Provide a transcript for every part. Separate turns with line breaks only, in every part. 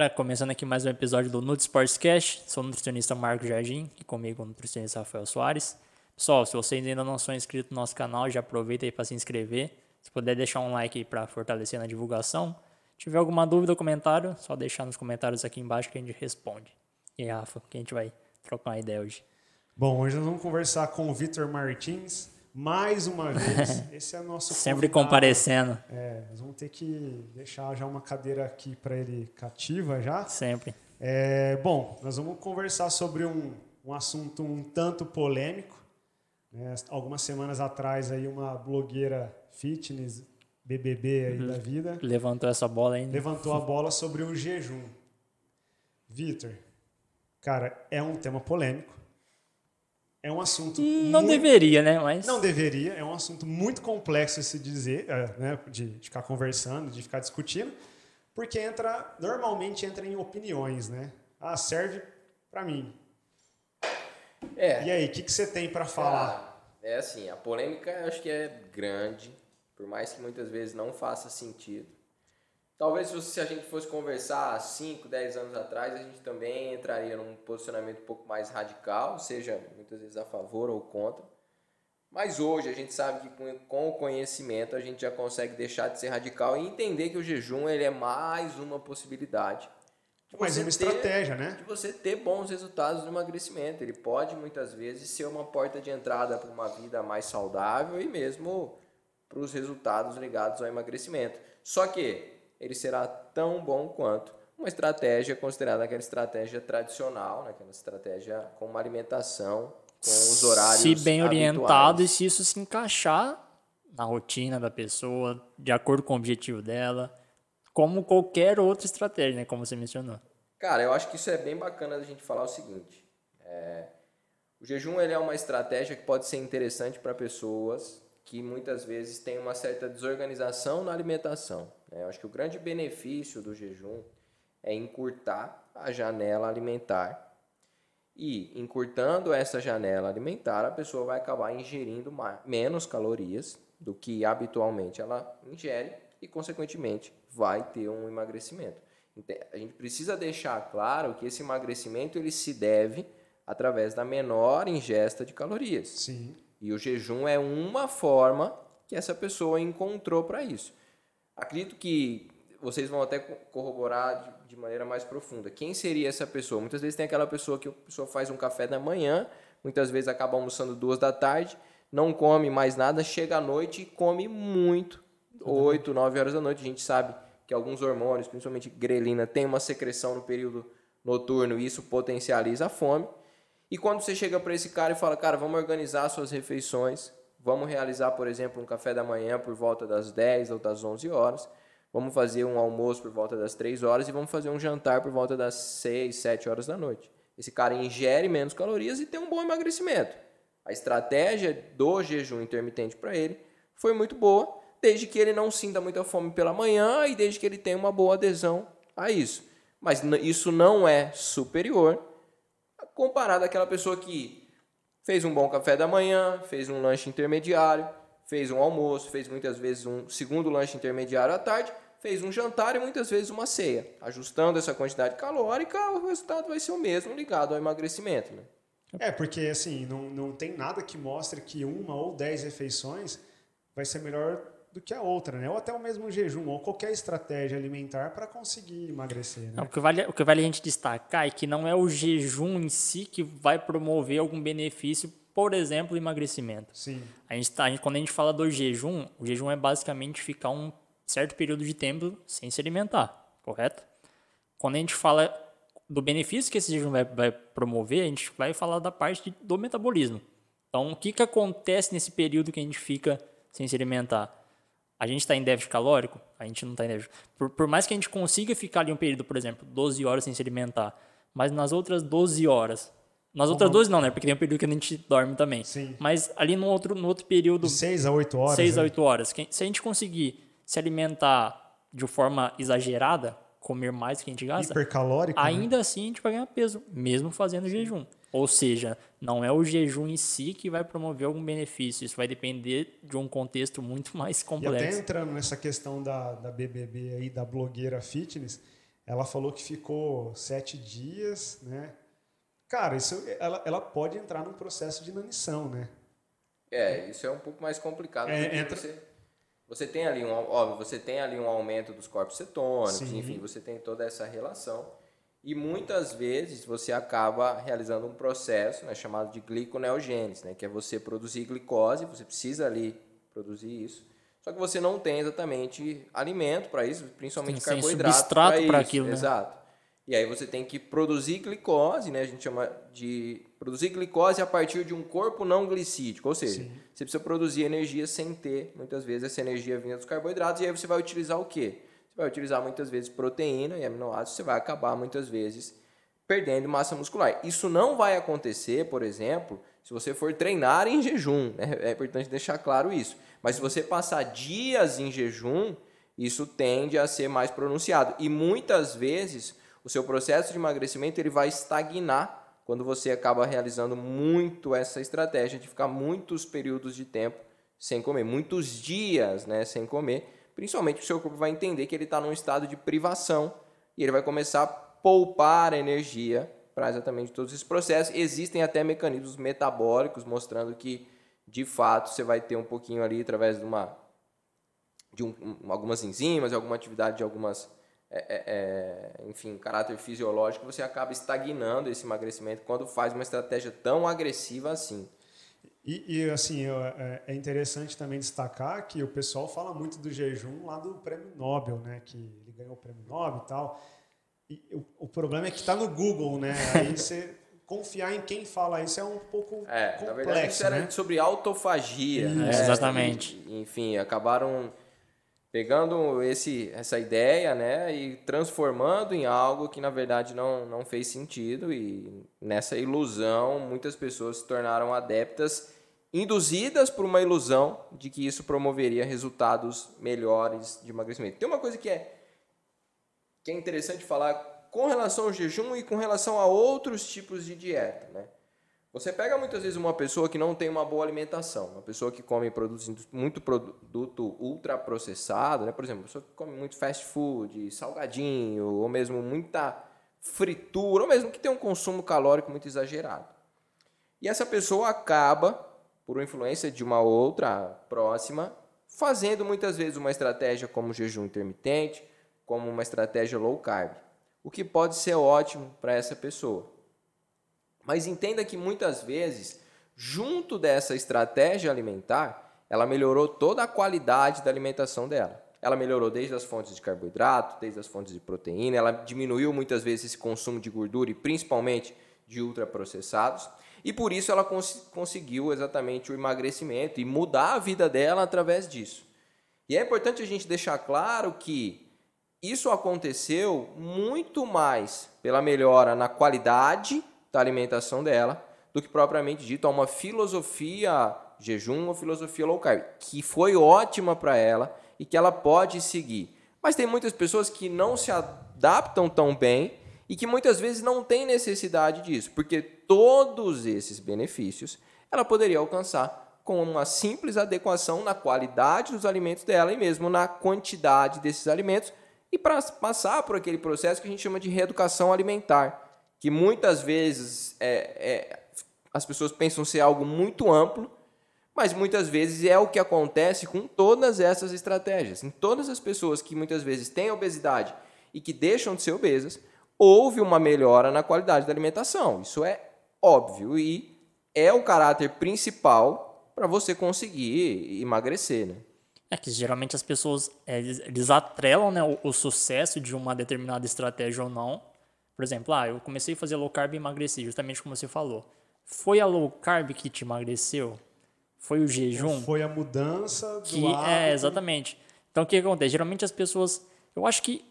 galera, começando aqui mais um episódio do Nutri Sports Cash. Sou o nutricionista Marco Jardim e comigo o nutricionista Rafael Soares. Pessoal, se vocês ainda não são inscritos no nosso canal, já aproveita aí para se inscrever. Se puder deixar um like aí para fortalecer na divulgação. Se tiver alguma dúvida ou comentário, só deixar nos comentários aqui embaixo que a gente responde. E aí, Rafa, que a gente vai trocar uma ideia hoje.
Bom, hoje nós vamos conversar com o Vitor Martins, mais uma vez. Esse é nosso
Sempre
convidado.
comparecendo.
É, nós vamos ter que deixar já uma cadeira aqui para ele cativa já.
Sempre.
É, bom, nós vamos conversar sobre um, um assunto um tanto polêmico. né? Algumas semanas atrás aí uma blogueira fitness, BBB aí da vida,
Levantou essa bola ainda.
levantou a bola sobre o jejum. Vitor, cara, é um tema polêmico. É um assunto
Não
muito-
deveria, né? Mas
Não deveria, é um assunto muito complexo de se dizer, é, né, de, ficar conversando, de ficar discutindo, porque entra, normalmente entra em opiniões, né? Ah, serve pra mim.
É.
E aí, o que, que você tem pra falar?
Cara, é assim, a polêmica eu acho que é grande, por mais que muitas vezes não faça sentido. Talvez se a gente fosse conversar 5, 10 anos atrás, a gente também entraria num posicionamento um pouco mais radical, seja muitas vezes a favor ou contra. Mas hoje a gente sabe que com, o conhecimento a gente já consegue deixar de ser radical e entender que o jejum ele é mais uma possibilidade. de
Mais
você
uma
ter-
estratégia, né?
de você ter bons resultados no emagrecimento. Ele pode muitas vezes ser uma porta de entrada para uma vida mais saudável e mesmo para os resultados ligados ao emagrecimento. Só que ele será tão bom quanto uma estratégia considerada aquela estratégia tradicional, né? aquela estratégia com uma alimentação com os horários
se bem orientado e se isso se encaixar na rotina da pessoa, de acordo com o objetivo dela, como qualquer outra estratégia, né? Como você mencionou.
Cara, eu acho que isso é bem bacana da gente falar o seguinte. é, o jejum ele é uma estratégia que pode ser interessante para pessoas que muitas vezes têm uma certa desorganização na alimentação. né? Eu acho que o grande benefício do jejum é encurtar a janela alimentar e encurtando essa janela alimentar, a pessoa vai acabar ingerindo ma- menos calorias do que habitualmente ela ingere e, consequentemente, vai ter um emagrecimento. A gente precisa deixar claro que esse emagrecimento ele se deve através da menor ingesta de calorias.
Sim.
E o jejum é uma forma que essa pessoa encontrou para isso. Acredito que vocês vão até co- corroborar de, de maneira mais profunda. Quem seria essa pessoa? Muitas vezes tem aquela pessoa que a pessoa faz um café da manhã, muitas vezes acaba almoçando duas da tarde, não come mais nada, chega à noite e come muito. Oito, nove horas da noite. A gente sabe que alguns hormônios, principalmente grelina, tem uma secreção no período noturno e isso potencializa a fome. E quando você chega para esse cara e fala, cara, vamos organizar suas refeições, vamos realizar, por exemplo, um café da manhã por volta das 10 ou das 11 horas, vamos fazer um almoço por volta das 3 horas e vamos fazer um jantar por volta das 6, 7 horas da noite. Esse cara ingere menos calorias e tem um bom emagrecimento. A estratégia do jejum intermitente para ele foi muito boa, desde que ele não sinta muita fome pela manhã e desde que ele tenha uma boa adesão a isso. Mas isso não é superior comparado àquela pessoa que fez um bom café da manhã, fez um lanche intermediário, fez um almoço, fez muitas vezes um segundo lanche intermediário à tarde, fez um jantar e muitas vezes uma ceia. Ajustando essa quantidade calórica, o resultado vai ser o mesmo ligado ao emagrecimento. Né?
É, porque assim, não, não tem nada que mostre que uma ou dez refeições vai ser melhor do que a outra, né? Ou até o mesmo jejum, ou qualquer estratégia alimentar para conseguir emagrecer, né?
Não, o, que vale, o que vale a gente destacar é que não é o jejum em si que vai promover algum benefício, por exemplo, o emagrecimento.
Sim.
A gente tá, a gente- quando a gente fala do jejum, o jejum é basicamente ficar um certo período de tempo sem se alimentar, correto? Quando a gente fala do benefício que esse jejum vai, vai promover, a gente vai falar da parte de- do metabolismo. Então, o que, que acontece nesse período que a gente fica sem se alimentar? A gente está em déficit calórico? A gente não está em déficit. Por, por mais que a gente consiga ficar ali um período, por exemplo, 12 horas sem se alimentar, mas nas outras 12 horas. Nas outras 12 não, né? Porque tem um período que a gente dorme também.
Sim.
Mas ali no outro, no outro período,
De 6 a 8 horas.
6 a
né?
8 horas, se a gente conseguir se alimentar de forma exagerada, comer mais do que a gente gasta,
Hipercalórico. né?
ainda assim a gente vai ganhar peso, mesmo fazendo jejum. Ou seja, não é o jejum em si que vai promover algum benefício. Isso vai depender de um contexto muito mais
E até
complexo.
entrando nessa questão da, da BBB aí, da blogueira fitness, ela falou que ficou sete dias, né? Cara, isso, ela, ela pode entrar num processo de inanição, né?
É, isso é um pouco mais complicado.
É,
porque
entra-
você, você tem ali um, óbvio, você tem ali um aumento dos corpos cetônicos,
Sim.
enfim, você tem toda essa relação. E muitas vezes você acaba realizando um processo né, chamado de gliconeogênese, né, que é você produzir glicose, você precisa ali produzir isso. Só que você não tem exatamente alimento para isso, principalmente
Sem
carboidrato.
substrato
isso,
aquilo, né?
Exato. E aí você tem que produzir glicose, né? A gente chama de produzir glicose a partir de um corpo não glicídico, ou seja,
Sim.
você precisa produzir energia sem ter, muitas vezes, essa energia vinda dos carboidratos, e aí você vai utilizar o quê? Vai utilizar muitas vezes proteína e aminoácidos, você vai acabar muitas vezes perdendo massa muscular. Isso não vai acontecer, por exemplo, se você for treinar em jejum, né? É importante deixar claro isso. Mas se você passar dias em jejum, isso tende a ser mais pronunciado. E muitas vezes o seu processo de emagrecimento ele vai estagnar quando você acaba realizando muito essa estratégia de ficar muitos períodos de tempo sem comer, muitos dias né, sem comer, principalmente o seu corpo vai entender que ele está num estado de privação e ele vai começar a poupar energia para exatamente todos esses processos. Existem até mecanismos metabólicos mostrando que, de fato, você vai ter um pouquinho ali através de uma de um- algumas enzimas, alguma atividade de algumas, é, é, é, enfim, caráter fisiológico, você acaba estagnando esse emagrecimento quando faz uma estratégia tão agressiva assim.
E, e, assim, é, é interessante também destacar que o pessoal fala muito do jejum lá do prêmio Nobel, né? Que ele ganhou o prêmio Nobel e tal. E o, o problema é que está no Google, né? Aí você confiar em quem fala isso é um pouco
É,
complexo,
na verdade isso era
né?
sobre autofagia.
Isso.
né?
Exatamente.
E, enfim, acabaram pegando esse, essa ideia né, e transformando em algo que na verdade não, não fez sentido e nessa ilusão muitas pessoas se tornaram adeptas induzidas por uma ilusão de que isso promoveria resultados melhores de emagrecimento. Tem uma coisa que é que é interessante falar com relação ao jejum e com relação a outros tipos de dieta, né? Você pega muitas vezes uma pessoa que não tem uma boa alimentação, uma pessoa que come produtos, indu- muito produto ultraprocessado, né? por exemplo, uma pessoa que come muito fast food, salgadinho, ou mesmo muita fritura, ou mesmo que tem um consumo calórico muito exagerado. E essa pessoa acaba, por influência de uma outra próxima, fazendo muitas vezes uma estratégia como jejum intermitente, como uma estratégia low carb, o que pode ser ótimo para essa pessoa. Mas entenda que muitas vezes, junto dessa estratégia alimentar, ela melhorou toda a qualidade da alimentação dela. Ela melhorou desde as fontes de carboidrato, desde as fontes de proteína, ela diminuiu muitas vezes esse consumo de gordura e principalmente de ultraprocessados. E por isso ela cons conseguiu exatamente o emagrecimento e mudar a vida dela através disso. E é importante a gente deixar claro que isso aconteceu muito mais pela melhora na qualidade da alimentação dela do que propriamente dito a uma filosofia jejum ou filosofia low carb, que foi ótima para ela e que ela pode seguir. Mas tem muitas pessoas que não se adaptam tão bem e que muitas vezes não têm necessidade disso, porque todos esses benefícios ela poderia alcançar com uma simples adequação na qualidade dos alimentos dela e mesmo na quantidade desses alimentos e para passar por aquele processo que a gente chama de reeducação alimentar, que muitas vezes é, é, as pessoas pensam ser algo muito amplo, mas muitas vezes é o que acontece com todas essas estratégias. Em todas as pessoas que muitas vezes têm obesidade e que deixam de ser obesas, houve uma melhora na qualidade da alimentação. Isso é óbvio e é o caráter principal para você conseguir emagrecer, né?
É que geralmente as pessoas é, eles, atrelam né, o, o sucesso de uma determinada estratégia ou não. Por exemplo, ah, eu comecei a fazer low carb e emagreci, justamente como você falou. Foi a low carb que te emagreceu? Foi o jejum?
Foi a mudança do
que
hábito.
é exatamente. Então o que acontece? Geralmente as pessoas, eu acho que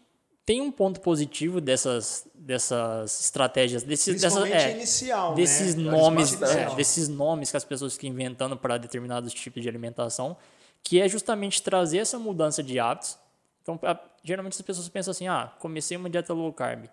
tem um ponto positivo dessas dessas estratégias, desses dessas, é,
inicial,
desses
né?
nomes, é, desses nomes que as pessoas ficam inventando para determinados tipos de alimentação, que é justamente trazer essa mudança de hábitos. Então, geralmente as pessoas pensam assim: ah, comecei uma dieta low carb.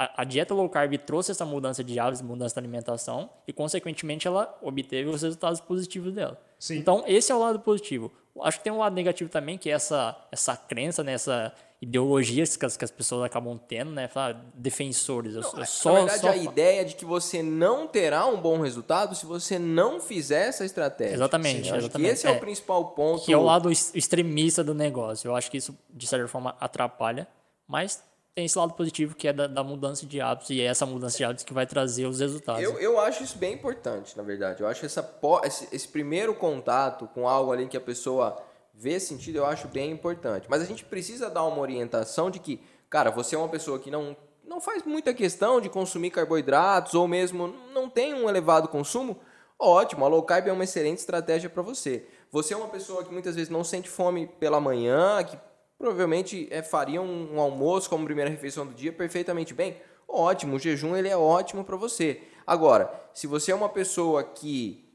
A, a dieta low carb trouxe essa mudança de hábitos, mudança da alimentação, e consequentemente ela obteve os resultados positivos dela.
Sim.
Então, esse é o lado positivo. Acho que tem um lado negativo também, que é essa, essa crença, né, essa ideologias que as, que as pessoas acabam tendo, né? Falar, defensores. Eu, eu só,
Na verdade,
só
a ideia de que você não terá um bom resultado se você não fizer essa estratégia.
Exatamente,
acho
exatamente.
que esse é,
É.
o principal ponto.
que é o lado ex- extremista do negócio. Eu acho que isso, de certa forma, atrapalha, mas tem esse lado positivo que é da, da mudança de hábitos e é essa mudança de hábitos que vai trazer os resultados.
Eu, eu acho isso bem importante, na verdade. Eu acho essa, esse, esse primeiro contato com algo ali que a pessoa vê sentido, eu acho bem importante. Mas a gente precisa dar uma orientação de que, cara, você é uma pessoa que não, não faz muita questão de consumir carboidratos ou mesmo não tem um elevado consumo. Ótimo, a low carb é uma excelente estratégia para você. Você é uma pessoa que muitas vezes não sente fome pela manhã, que provavelmente é, faria um, um almoço como primeira refeição do dia perfeitamente bem. Ótimo, o jejum ele é ótimo para você. Agora, se você é uma pessoa que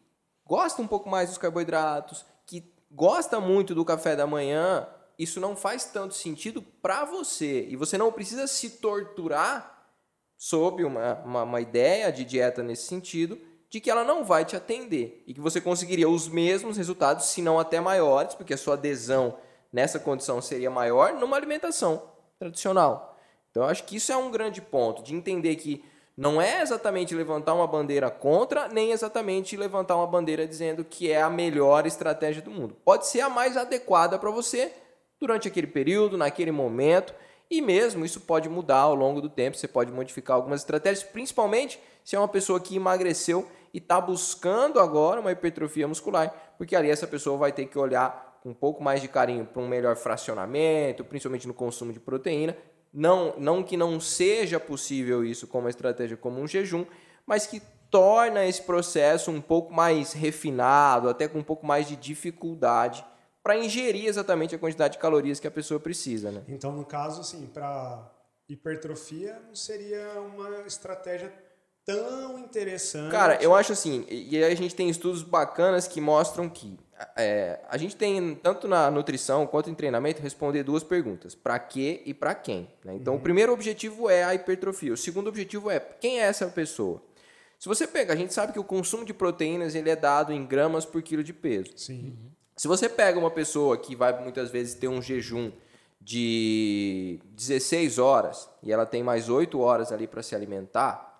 gosta um pouco mais dos carboidratos, que gosta muito do café da manhã, isso não faz tanto sentido para você. E você não precisa se torturar sob uma, uma, uma ideia de dieta nesse sentido, de que ela não vai te atender e que você conseguiria os mesmos resultados, se não até maiores, porque a sua adesão nessa condição seria maior numa alimentação tradicional. Então, eu acho que isso é um grande ponto, de entender que não é exatamente levantar uma bandeira contra, nem exatamente levantar uma bandeira dizendo que é a melhor estratégia do mundo. Pode ser a mais adequada para você durante aquele período, naquele momento, e mesmo isso pode mudar ao longo do tempo, você pode modificar algumas estratégias, principalmente se é uma pessoa que emagreceu e está buscando agora uma hipertrofia muscular, porque ali essa pessoa vai ter que olhar com um pouco mais de carinho para um melhor fracionamento, principalmente no consumo de proteína. Não, não que não seja possível isso como uma estratégia como um jejum, mas que torna esse processo um pouco mais refinado, até com um pouco mais de dificuldade para ingerir exatamente a quantidade de calorias que a pessoa precisa, né?
Então, no caso, assim, para hipertrofia não seria uma estratégia tão interessante.
Cara, eu acho assim, e e aí a gente tem estudos bacanas que mostram que é, a gente tem, tanto na nutrição quanto em treinamento, responder duas perguntas: para quê e para quem. né? Então, o primeiro objetivo é a hipertrofia, o segundo objetivo é quem é essa pessoa. Se você pega, a gente sabe que o consumo de proteínas ele é dado em gramas por quilo de peso.
Sim.
Se você pega uma pessoa que vai muitas vezes ter um jejum de 16 horas e ela tem mais 8 horas ali para se alimentar,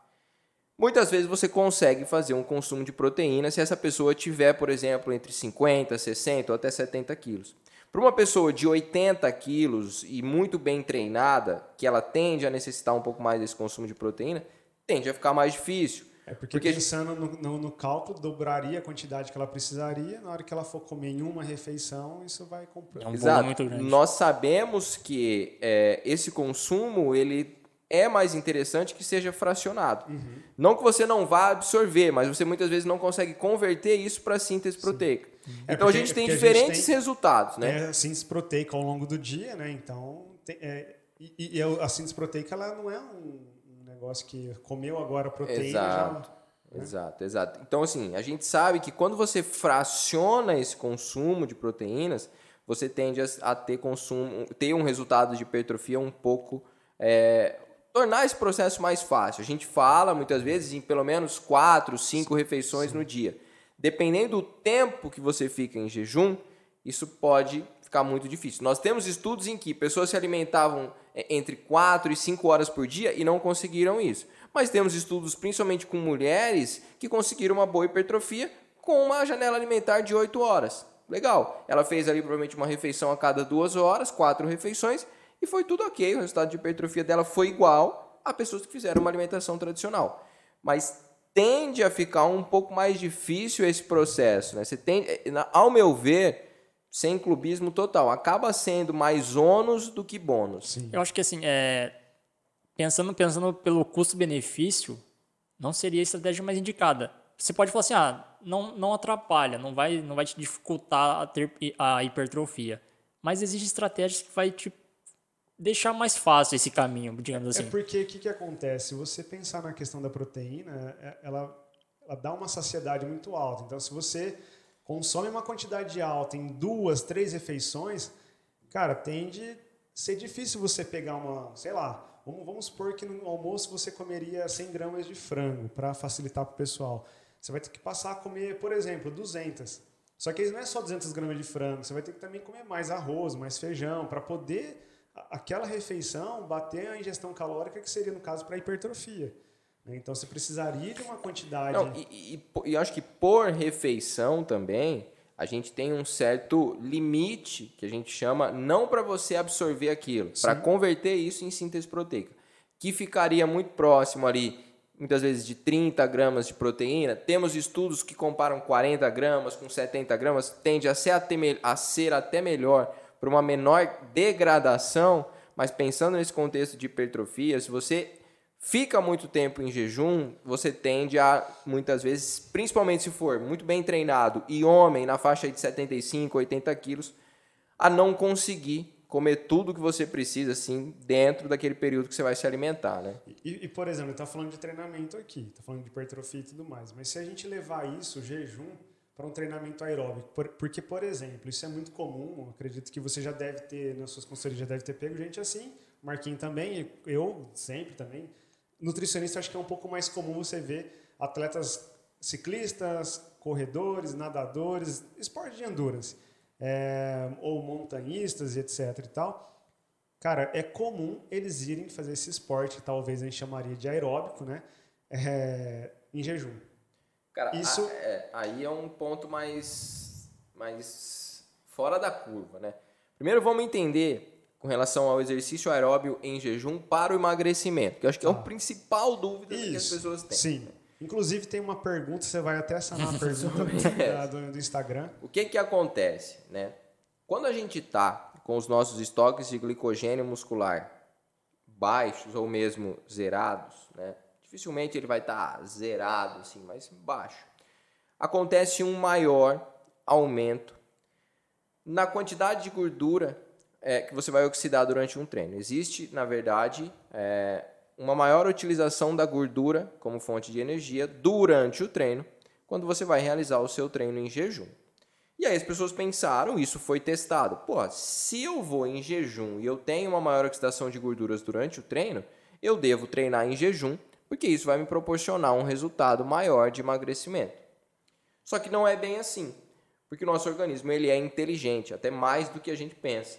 muitas vezes você consegue fazer um consumo de proteína se essa pessoa tiver, por exemplo, entre 50, 60 ou até 70 quilos. Para uma pessoa de 80 quilos e muito bem treinada, que ela tende a necessitar um pouco mais desse consumo de proteína, tende a ficar mais difícil.
É porque,
Porque-
pensando no, no- no cálculo, dobraria a quantidade que ela precisaria. Na hora que ela for comer em uma refeição, isso vai comprar.
É um
Exato.
muito grande.
Nós sabemos que é, esse consumo ele é mais interessante que seja fracionado.
Uhum.
Não que você não vá absorver, mas você muitas vezes não consegue converter isso para síntese proteica.
É
Então
porque-
a gente tem
porque a gente
diferentes
tem-
resultados, né?
É a síntese proteica ao longo do dia, né? Então, tem- é, e, e a síntese proteica ela não é um, negócio que comeu agora proteína
Exato.
já...
Exato, exato. Então, assim, a gente sabe que quando você fraciona esse consumo de proteínas, você tende a, a ter consumo, ter um resultado de hipertrofia um pouco. é, tornar esse processo mais fácil. A gente fala muitas vezes em pelo menos quatro, cinco refeições no dia. Dependendo do tempo que você fica em jejum, isso pode ficar muito difícil. Nós temos estudos em que pessoas se alimentavam é, entre 4 e 5 horas por dia e não conseguiram isso. Mas temos estudos, principalmente com mulheres, que conseguiram uma boa hipertrofia com uma janela alimentar de 8 horas. Legal. Ela fez ali provavelmente uma refeição a cada duas horas, quatro refeições, e foi tudo ok. O resultado de hipertrofia dela foi igual a pessoas que fizeram uma alimentação tradicional. Mas tende a ficar um pouco mais difícil esse processo. Né? Você tem, ao meu ver, sem clubismo total, acaba sendo mais ônus do que bônus.
Eu acho que assim, é, pensando, pensando pelo custo-benefício, não seria a estratégia mais indicada. Você pode falar assim, ah, não, não atrapalha, não vai, não vai te dificultar a, ter, a hipertrofia. Mas existem estratégias que vai te deixar mais fácil esse caminho, digamos
É
assim.
porque o que, que acontece? Você pensar na questão da proteína, é- ela, ela dá uma saciedade muito alta. Então, se você consome uma quantidade alta em duas, três refeições, cara, tende a ser difícil você pegar uma, sei lá, vamos, vamos supor que no almoço você comeria 100 gramas de frango para facilitar para o pessoal. Você vai ter que passar a comer, por exemplo, 200. Só que não é só 200 gramas de frango, você vai ter que também comer mais arroz, mais feijão, para poder aquela refeição bater a ingestão calórica que seria, no caso, para hipertrofia. Né? Então você precisaria de uma quantidade.
Não, e, e, e acho que por refeição também, a gente tem um certo limite que a gente chama não para você absorver aquilo, para converter isso em síntese proteica, que ficaria muito próximo ali, muitas vezes de 30 gramas de proteína. Temos estudos que comparam 40 gramas com 70 gramas, tende a ser até, a ser até melhor para uma menor degradação, mas pensando nesse contexto de hipertrofia, se você fica muito tempo em jejum, você tende a, muitas vezes, principalmente se for muito bem treinado e homem na faixa de 75, 80 quilos, a não conseguir comer tudo que você precisa, assim, dentro daquele período que você vai se alimentar, né?
E, e por exemplo, está falando de treinamento aqui, está falando de hipertrofia e tudo mais, mas se a gente levar isso, o jejum, para um treinamento aeróbico, porque, por exemplo, isso é muito comum, acredito que você já deve ter, nas suas consultorias já deve ter pego gente assim, Marquinhos também, eu sempre também, nutricionista acho que é um pouco mais comum você ver atletas ciclistas, corredores, nadadores, esporte de endurance, é, ou montanhistas e etc e tal. Cara, é comum eles irem fazer esse esporte talvez a gente chamaria de aeróbico, né? É, em jejum.
Cara, Isso... A, é, aí é um ponto mais, mais fora da curva, né? Primeiro vamos entender com relação ao exercício aeróbio em jejum para o emagrecimento, que eu acho que é o ah. principal dúvida Isso. que as pessoas têm.
Sim. Inclusive tem uma pergunta, você vai até sanar a pergunta do, do, Instagram.
O que que acontece, né? Quando a gente está com os nossos estoques de glicogênio muscular baixos ou mesmo zerados, né? Dificilmente ele vai estar tá zerado assim, mas baixo. Acontece um maior aumento na quantidade de gordura é, que você vai oxidar durante um treino. Existe, na verdade, é, uma maior utilização da gordura como fonte de energia durante o treino, quando você vai realizar o seu treino em jejum. E aí as pessoas pensaram, isso foi testado. Pô, se eu vou em jejum e eu tenho uma maior oxidação de gorduras durante o treino, eu devo treinar em jejum, porque isso vai me proporcionar um resultado maior de emagrecimento. Só que não é bem assim, porque o nosso organismo ele é inteligente, até mais do que a gente pensa.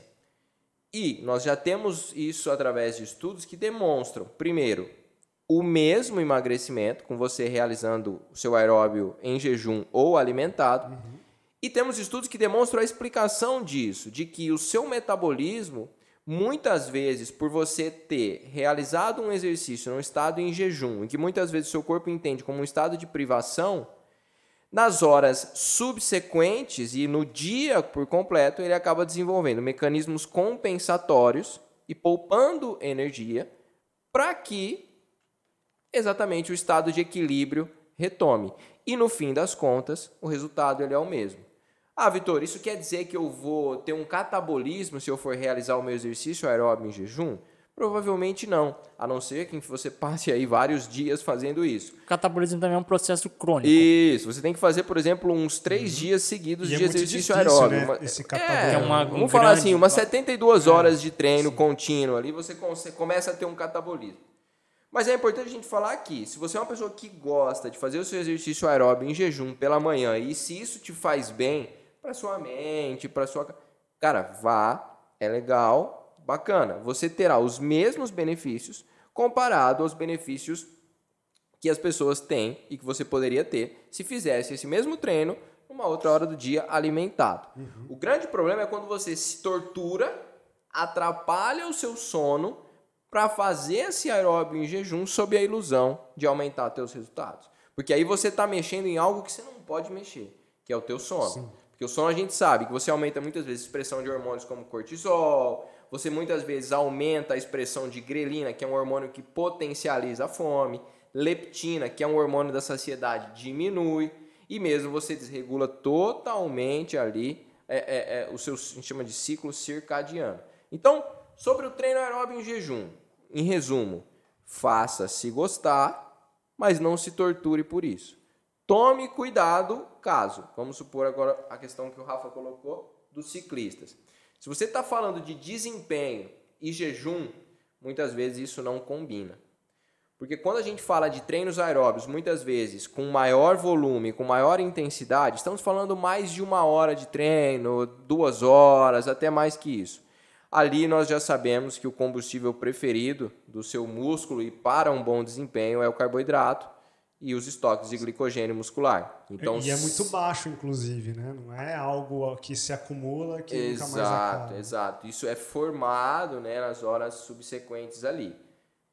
E nós já temos isso através de estudos que demonstram, primeiro, o mesmo emagrecimento, com você realizando o seu aeróbio em jejum ou alimentado. Uhum. E temos estudos que demonstram a explicação disso, de que o seu metabolismo, muitas vezes, por você ter realizado um exercício num estado em jejum, em que muitas vezes o seu corpo entende como um estado de privação, nas horas subsequentes e no dia por completo, ele acaba desenvolvendo mecanismos compensatórios e poupando energia para que exatamente o estado de equilíbrio retome. E no fim das contas, o resultado ele é o mesmo. Ah, Vitor, isso quer dizer que eu vou ter um catabolismo se eu for realizar o meu exercício aeróbio em jejum? Provavelmente não, a não ser que você passe aí vários dias fazendo isso.
O catabolismo também é um processo crônico.
Isso, você tem que fazer, por exemplo, uns três uhum. dias seguidos e de é exercício aeróbico. Né?
Esse catabolismo. É, é
uma, vamos um falar grande... assim, umas 72 é. horas de treino Sim. contínuo ali, você começa a ter um catabolismo. Mas é importante a gente falar aqui, se você é uma pessoa que gosta de fazer o seu exercício aeróbio em jejum pela manhã, e se isso te faz bem para sua mente, para sua... Cara, vá, é legal, bacana, você terá os mesmos benefícios comparado aos benefícios que as pessoas têm e que você poderia ter se fizesse esse mesmo treino numa outra hora do dia alimentado. Uhum. O grande problema é quando você se tortura, atrapalha o seu sono para fazer esse aeróbio em jejum sob a ilusão de aumentar seus resultados. Porque aí você está mexendo em algo que você não pode mexer, que é o teu sono. Sim. Porque o sono a gente sabe que você aumenta muitas vezes a expressão de hormônios como cortisol, você muitas vezes aumenta a expressão de grelina, que é um hormônio que potencializa a fome, leptina, que é um hormônio da saciedade, diminui, e mesmo você desregula totalmente ali é, é, é, o seu a gente chama de ciclo circadiano. Então, sobre o treino aeróbio em jejum, em resumo, faça se gostar, mas não se torture por isso. Tome cuidado caso, vamos supor agora a questão que o Rafa colocou dos ciclistas. Se você está falando de desempenho e jejum, muitas vezes isso não combina. Porque quando a gente fala de treinos aeróbios, muitas vezes com maior volume, com maior intensidade, estamos falando mais de uma hora de treino, duas horas, até mais que isso. ali nós já sabemos que o combustível preferido do seu músculo e para um bom desempenho é o carboidrato e os estoques de glicogênio muscular. Então,
e é muito baixo, inclusive, né? Não é algo que se acumula que
exato,
nunca mais acaba.
Exato, Isso é formado né, nas horas subsequentes ali.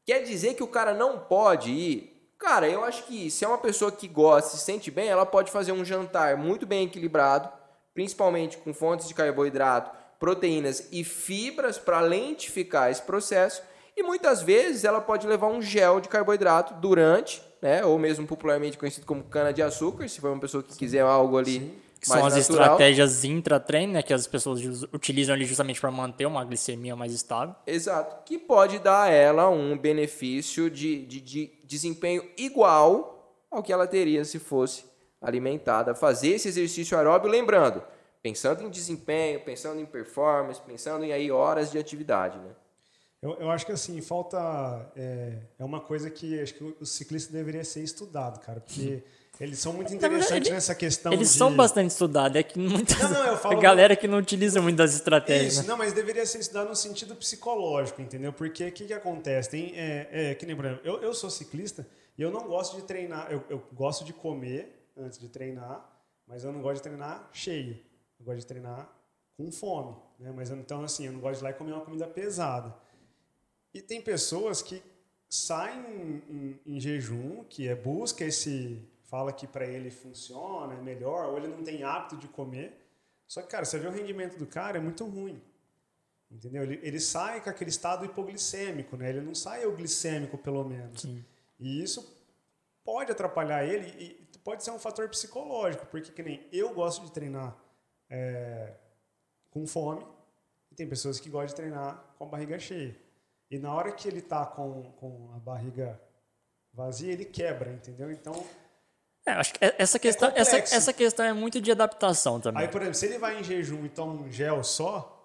Quer dizer que o cara não pode ir? Cara, eu acho que se é uma pessoa que gosta, se sente bem, ela pode fazer um jantar muito bem equilibrado, principalmente com fontes de carboidrato, proteínas e fibras para lentificar esse processo. E muitas vezes ela pode levar um gel de carboidrato durante né? Ou mesmo popularmente conhecido como cana de açúcar, se for uma pessoa que quiser algo ali Sim.
Que são as natural. estratégias intra-treino, né, que as pessoas utilizam ali justamente para manter uma glicemia mais estável.
Exato. Que pode dar a ela um benefício de, de, de desempenho igual ao que ela teria se fosse alimentada. Fazer esse exercício aeróbio, lembrando, pensando em desempenho, pensando em performance, pensando em aí horas de atividade, né?
Eu, eu acho que assim, falta. É, é uma coisa que acho que o ciclista deveria ser estudado, cara, porque. Eles são muito interessantes verdade, nessa questão
Eles
de...
são bastante estudados, é que muitas não, não, eu falo... a galera que não utiliza muito das estratégias. Isso,
né? não, mas deveria ser estudado no sentido psicológico, entendeu? Porque o que, que acontece? Tem, é, é, que nem, por exemplo, eu, eu sou ciclista e eu não gosto de treinar, eu, eu gosto de comer antes de treinar, mas eu não gosto de treinar cheio. Eu gosto de treinar com fome, né? Mas então, assim, eu não gosto de ir lá e comer uma comida pesada. E tem pessoas que saem em, em, em jejum, que é busca esse, fala que para ele funciona, é melhor, ou ele não tem hábito de comer. Só que, cara, você vê o rendimento do cara, é muito ruim. Entendeu? Ele, ele sai com aquele estado hipoglicêmico, né? Ele não sai euglicêmico, pelo menos. Sim. E isso pode atrapalhar ele e pode ser um fator psicológico, porque que nem eu gosto de treinar é, com fome e tem pessoas que gostam de treinar com a barriga cheia. E na hora que ele está com, com a barriga vazia, ele quebra, entendeu? Então.
É, acho que essa questão, é essa, essa questão é muito de adaptação também.
Aí, por exemplo, se ele vai em jejum e toma um gel só,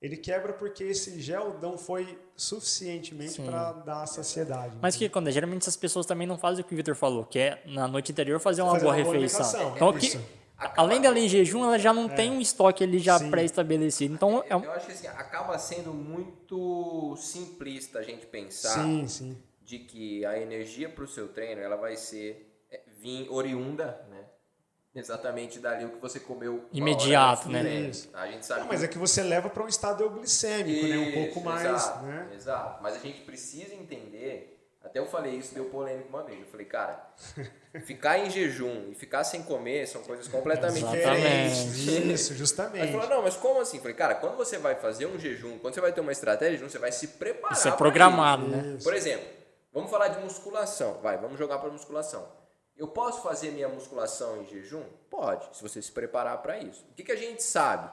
ele quebra porque esse gel não foi suficientemente para dar saciedade.
Mas o que acontece? Geralmente essas pessoas também não fazem o que o Vitor falou, que é na noite anterior fazer uma fazer boa uma refeição. então, que, Acaba... Além dela em jejum, ela já não é. tem um estoque ali já pré-estabelecido. Então,
é um... Eu acho que assim, acaba sendo muito simplista a gente pensar
sim, sim.
de que a energia para o seu treino ela vai ser é, vir oriunda, né? Exatamente dali o que você comeu.
Imediato, né?
A gente sabe
não, mas é que você leva para um estado euglicêmico, Isso, né? Um pouco mais.
Exato,
né?
exato. Mas a gente precisa entender até eu falei isso, deu polêmica uma vez. Eu falei, cara, ficar em jejum e ficar sem comer são coisas completamente diferentes.
Isso, justamente.
Aí falou, não, mas como assim? Eu falei, cara, quando você vai fazer um jejum, quando você vai ter uma estratégia, você vai se preparar.
Isso é programado, né?
Por exemplo, vamos falar de musculação. Vai, vamos jogar para musculação. Eu posso fazer minha musculação em jejum? Pode, se você se preparar para isso. O que, que a gente sabe?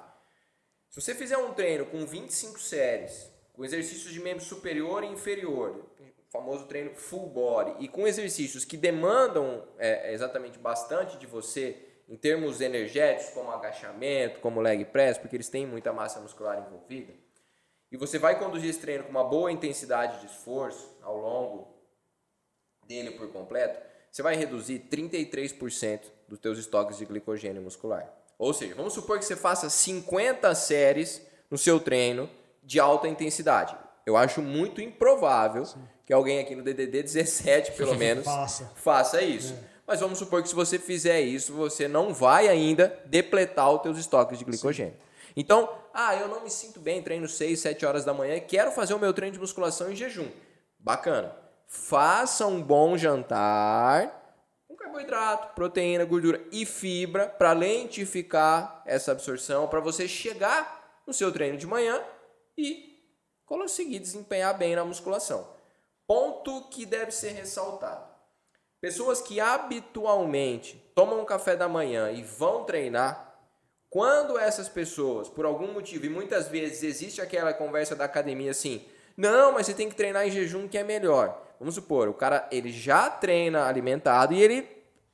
Se você fizer um treino com 25 séries, com exercícios de membro superior e inferior, famoso treino full body, e com exercícios que demandam é, exatamente bastante de você em termos energéticos, como agachamento, como leg press, porque eles têm muita massa muscular envolvida, e você vai conduzir esse treino com uma boa intensidade de esforço ao longo dele por completo, você vai reduzir 33% dos teus estoques de glicogênio muscular. Ou seja, vamos supor que você faça 50 séries no seu treino de alta intensidade. Eu acho muito improvável Sim que alguém aqui no DDD 17, pelo menos, faça. faça isso. É. Mas vamos supor que se você fizer isso, você não vai ainda depletar os teus estoques de glicogênio. Sim. Então, ah, eu não me sinto bem, treino 6, 7 horas da manhã, quero fazer o meu treino de musculação em jejum. Bacana. Faça um bom jantar com carboidrato, proteína, gordura e fibra para lentificar essa absorção, para você chegar no seu treino de manhã e conseguir desempenhar bem na musculação. Ponto que deve ser ressaltado. Pessoas que habitualmente tomam um café da manhã e vão treinar, quando essas pessoas, por algum motivo, e muitas vezes existe aquela conversa da academia assim, não, mas você tem que treinar em jejum que é melhor. Vamos supor, o cara ele já treina alimentado e ele,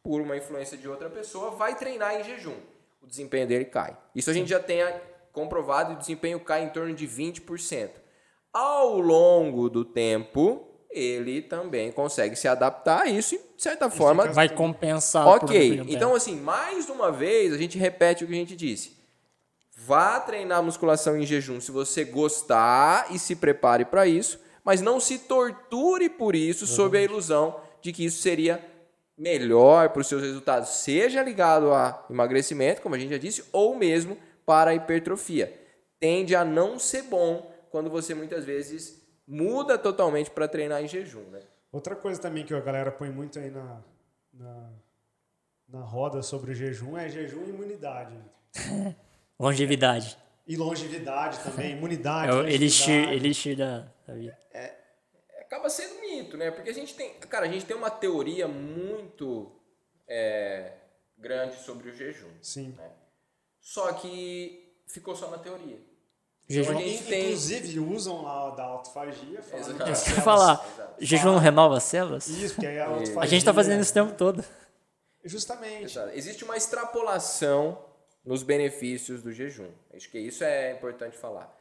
por uma influência de outra pessoa, vai treinar em jejum. O desempenho dele cai. Isso a gente já tem comprovado o desempenho cai em torno de 20%. Ao longo do tempo, ele também consegue se adaptar a isso e, de certa forma.
Vai compensar.
Ok. Então, assim, mais uma vez, a gente repete o que a gente disse. Vá treinar musculação em jejum se você gostar e se prepare para isso, mas não se torture por isso sob a ilusão de que isso seria melhor para os seus resultados, seja ligado a emagrecimento, como a gente já disse, ou mesmo para a hipertrofia. Tende a não ser bom quando você muitas vezes muda totalmente para treinar em jejum, né?
Outra coisa também que a galera põe muito aí na, na, na roda sobre o jejum é jejum e imunidade.
Longevidade.
E longevidade também, imunidade.
É o elixir, elixir da, da vida.
acaba sendo mito, né? Porque a gente tem, cara, a gente tem uma teoria muito é, grande sobre o jejum.
Sim.
Só que ficou só na teoria.
Jejum.
A gente tem-
Inclusive usam lá da autofagia, falando
Exato.
que
É isso que eu falar.
Exato.
Jejum não renova as células?
Isso, porque aí a autofagia...
A gente tá fazendo isso o tempo todo.
Justamente.
Exato. Existe uma extrapolação nos benefícios do jejum. Acho que isso é importante falar.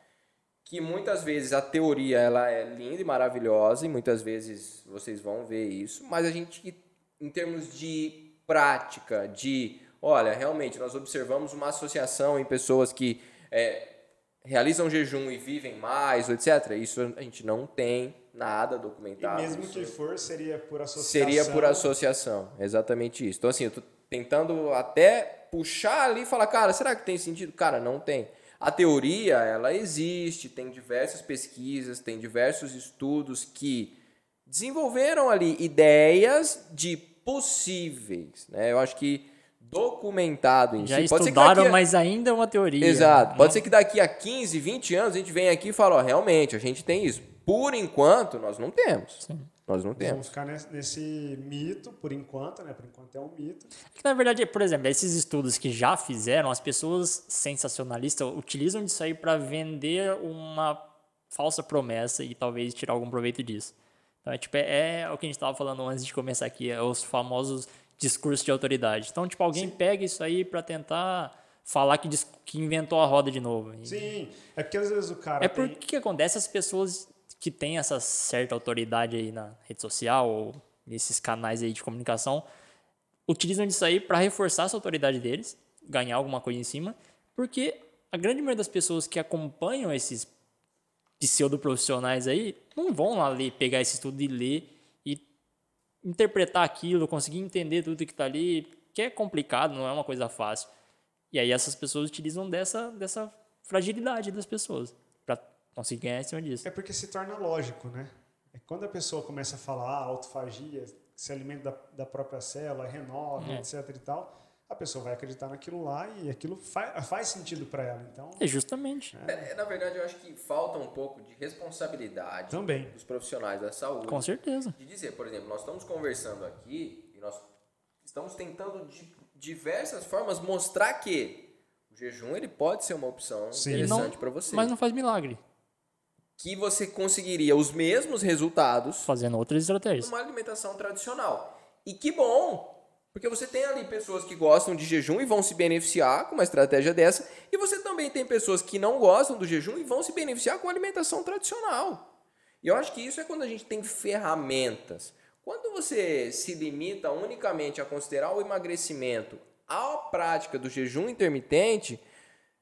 Que muitas vezes a teoria ela é linda e maravilhosa e muitas vezes vocês vão ver isso, mas a gente em termos de prática, de olha, realmente nós observamos uma associação em pessoas que é, realizam jejum e vivem mais, etc. Isso a gente não tem nada
E
documentado.
mesmo
Isso-
que for, seria por associação.
Seria por associação, exatamente isso. Então, assim, eu tô tentando até puxar ali e falar, cara, será que tem sentido? Cara, não tem. A teoria, ela existe, tem diversas pesquisas, tem diversos estudos que desenvolveram ali ideias de possíveis, né? Eu acho que documentado em
Já
si.
Estudaram,
a-
mas ainda é uma teoria.
Exato.
Não-
Pode ser que daqui a 15, 20 anos a gente venha aqui e fale, ó, realmente, a gente tem isso. Por enquanto, nós não temos. Nós não
Nós
temos.
vamos ficar nesse, mito, por enquanto, né? Por enquanto é um mito.
Que, na verdade, por exemplo, esses estudos que já fizeram, as pessoas sensacionalistas utilizam disso aí para vender uma falsa promessa e talvez tirar algum proveito disso. Então, é, tipo, é, é o que a gente estava falando antes de começar aqui, é os famosos discursos de autoridade. Então, tipo, alguém pega isso aí para tentar falar que, que inventou a roda de novo.
Sim, é porque às vezes o cara
é
tem...
porque que acontece as pessoas que têm essa certa autoridade aí na rede social ou nesses canais aí de comunicação utilizam disso aí para reforçar essa autoridade deles, ganhar alguma coisa em cima, porque a grande maioria das pessoas que acompanham esses pseudo-profissionais aí não vão lá ler, pegar esse estudo e ler interpretar aquilo, conseguir entender tudo que está ali, que é complicado, não é uma coisa fácil. E aí essas pessoas utilizam dessa, dessa fragilidade das pessoas para conseguir ganhar em cima disso.
É porque se torna lógico, né? É quando a pessoa começa a falar ah, autofagia, se alimenta da, da própria célula, renova,
É.
etc e tal, a pessoa vai acreditar naquilo lá e aquilo faz, faz sentido para ela. Então,
É justamente.
É, na verdade, eu acho que falta um pouco de responsabilidade
Também.
dos profissionais da saúde.
Com certeza.
De dizer, por exemplo, nós estamos conversando aqui e nós estamos tentando de diversas formas mostrar que o jejum ele pode ser uma opção
Sim.
Interessante para você.
Mas não faz milagre
Que você conseguiria os mesmos resultados
fazendo outras estratégias.
numa alimentação tradicional. E que bom! Porque você tem ali pessoas que gostam de jejum e vão se beneficiar com uma estratégia dessa, e você também tem pessoas que não gostam do jejum e vão se beneficiar com a alimentação tradicional. E eu acho que isso é quando a gente tem ferramentas. Quando você se limita unicamente a considerar o emagrecimento à prática do jejum intermitente,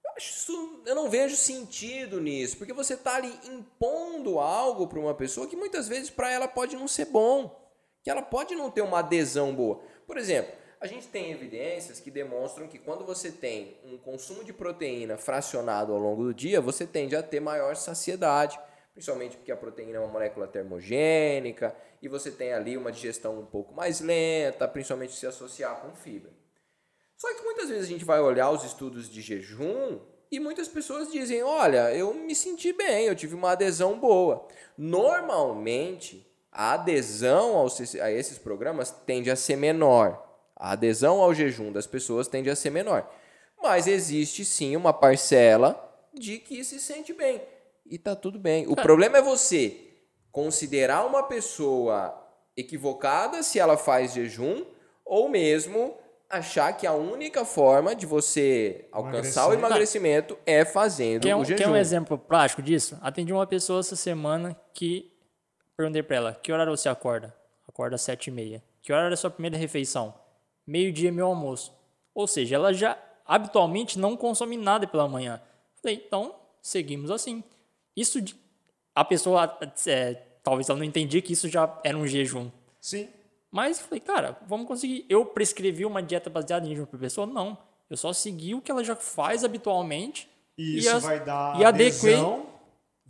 eu, isso, eu não vejo sentido nisso, porque você está ali impondo algo para uma pessoa que muitas vezes para ela pode não ser bom, que ela pode não ter uma adesão boa. Por exemplo, a gente tem evidências que demonstram que quando você tem um consumo de proteína fracionado ao longo do dia, você tende a ter maior saciedade, principalmente porque a proteína é uma molécula termogênica e você tem ali uma digestão um pouco mais lenta, principalmente se associar com fibra. Só que muitas vezes a gente vai olhar os estudos de jejum e muitas pessoas dizem: olha, eu me senti bem, eu tive uma adesão boa. Normalmente, a adesão aos, a esses programas tende a ser menor. A adesão ao jejum das pessoas tende a ser menor. Mas existe sim uma parcela de que se sente bem. E tá tudo bem. O problema é você considerar uma pessoa equivocada se ela faz jejum ou mesmo achar que a única forma de você alcançar o emagrecimento é fazendo
Quer um,
o jejum.
quer um exemplo prático disso? Atendi uma pessoa essa semana que perguntei pra ela: que horário você acorda? Acorda às sete e meia. Que horário é a sua primeira refeição? Meio-dia, meu almoço. Ou seja, ela já habitualmente não consome nada pela manhã. Falei, então, seguimos assim. Isso, de- a pessoa, é, talvez ela não entendia que isso já era um jejum.
Sim.
Mas falei, cara, vamos conseguir. Eu prescrevi uma dieta baseada em jejum para pessoa? Não. Eu só segui o que ela já faz habitualmente.
E
E
isso
as-
vai dar
e adequei-
adesão,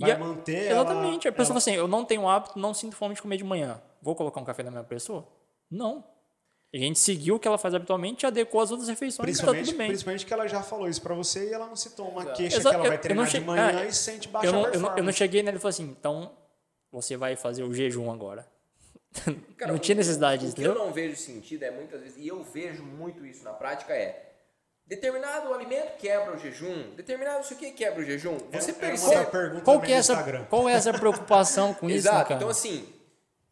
vai
e a-
manter
Exatamente.
ela...
a pessoa
ela-
fala assim, eu não tenho hábito, não sinto fome de comer de manhã. Vou colocar um café na minha pessoa? Não. A gente seguiu o que ela faz habitualmente e adequou as outras refeições e tá
Principalmente,
tudo bem.
principalmente que ela já falou isso pra você e ela não citou uma queixa
Exa-
que ela vai treinar de manhã
é,
e sente baixa
Eu não, eu, não, eu não cheguei nele e falei assim, então você vai fazer o jejum agora.
Cara,
não tinha necessidade disso,
o que eu não vejo sentido é muitas vezes, e eu vejo muito isso na prática, é determinado alimento quebra o jejum, determinado isso aqui quebra o jejum. Você
Era- era
percebe.
uma pergunta
Qual que, é essa, qual é essa preocupação com isso,
Exato.
cara?
Então, assim,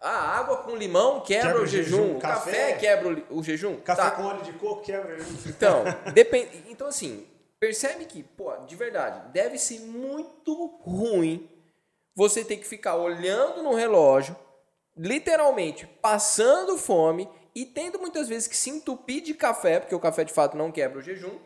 a água com limão quebra,
Quebra
o
o
jejum,
jejum,
o café,
café-
quebra o, o jejum.
Café
Tá.
com óleo de coco quebra. né?
Então, depende. Então, assim, percebe que, pô, de verdade, deve ser muito ruim você ter que ficar olhando no relógio, literalmente passando fome e tendo muitas vezes que se entupir de café, porque o café de fato não quebra o jejum,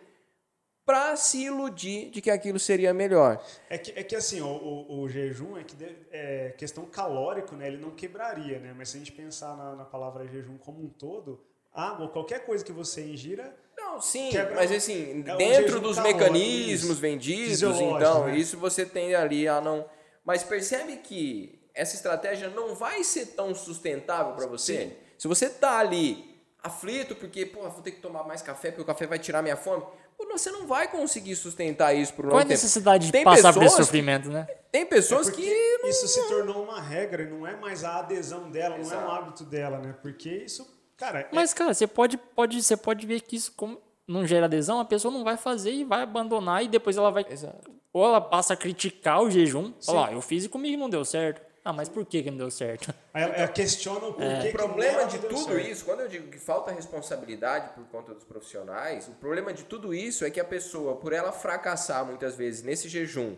pra se iludir de que aquilo seria melhor.
É que, é que assim, o, o, o jejum é que de- é questão calórico, né? Ele não quebraria, né? Mas se a gente pensar na, na palavra jejum como um todo, água, qualquer coisa que você ingira,
Não, sim,
Quebra
mas assim,
é
dentro dos
calórico,
mecanismos
isso.
vendidos, então,
né?
isso você tem ali a não. Mas percebe que essa estratégia não vai ser tão sustentável para você?
Sim.
Se você tá ali aflito porque, pô, vou ter que tomar mais café porque o café vai tirar minha fome, pô, você não vai conseguir sustentar isso por um
Qual é a
tempo.
necessidade de
Tem
passar por esse
pessoas que-
sofrimento, né?
Tem pessoas
porque
que
isso se tornou uma regra, e não é mais a adesão dela, não é um
Exato.
hábito dela, né? Porque isso, cara, é-
Mas, cara, você pode, pode, você pode ver que isso como não gera adesão, a pessoa não vai fazer e vai abandonar e depois ela vai.
Exato.
Ou ela passa a criticar o jejum. Falar, ah, eu fiz e comigo não deu certo. Ah, mas por que, que não deu certo?
Aí ela, ela questiona o porquê que
O problema de tudo
certo.
isso, quando eu digo que falta responsabilidade por conta dos profissionais, o problema de tudo isso é que a pessoa, por ela fracassar muitas vezes nesse jejum,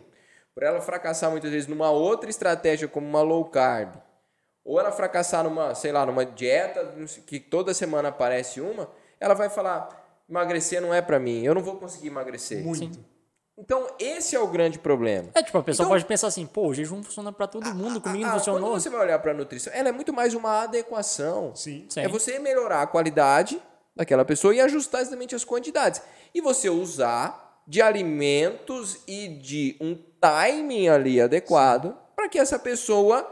por ela fracassar muitas vezes numa outra estratégia como uma low carb, ou ela fracassar numa, sei lá, numa dieta que toda semana aparece uma, ela vai falar: emagrecer não é pra mim, eu não vou conseguir emagrecer.
Muito.
Então, esse é o grande problema.
É, tipo, a pessoa
Então-
pode pensar assim, pô, o jejum funciona pra todo mundo, comigo
Ah,
não
ah,
funcionou.
Quando você vai olhar para a nutrição, ela é muito mais uma adequação.
Sim.
Sim.
É você melhorar a qualidade daquela pessoa e ajustar exatamente as quantidades. E você usar de alimentos e de um timing ali adequado para que essa pessoa,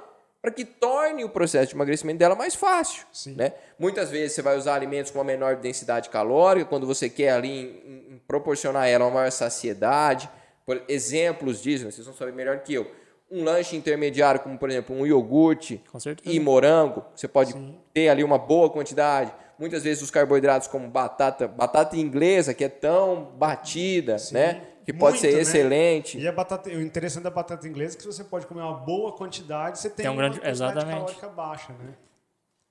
para que torne o processo de emagrecimento dela mais fácil.
Sim.
Né? Muitas vezes você vai usar alimentos com uma menor densidade calórica, quando você quer ali em- em proporcionar a ela uma maior saciedade. Por exemplos disso, né? vocês vão saber melhor que eu. Um lanche intermediário, como por exemplo um iogurte e morango, você pode ter ali uma boa quantidade. Muitas vezes os carboidratos como batata, batata inglesa, que é tão batida, né? Que pode
Muito,
ser
né?
excelente.
E a batata, o interessante da batata inglesa é que você pode comer uma boa quantidade, você tem,
Tem um
uma
grande-
quantidade
exatamente.
calórica baixa, né?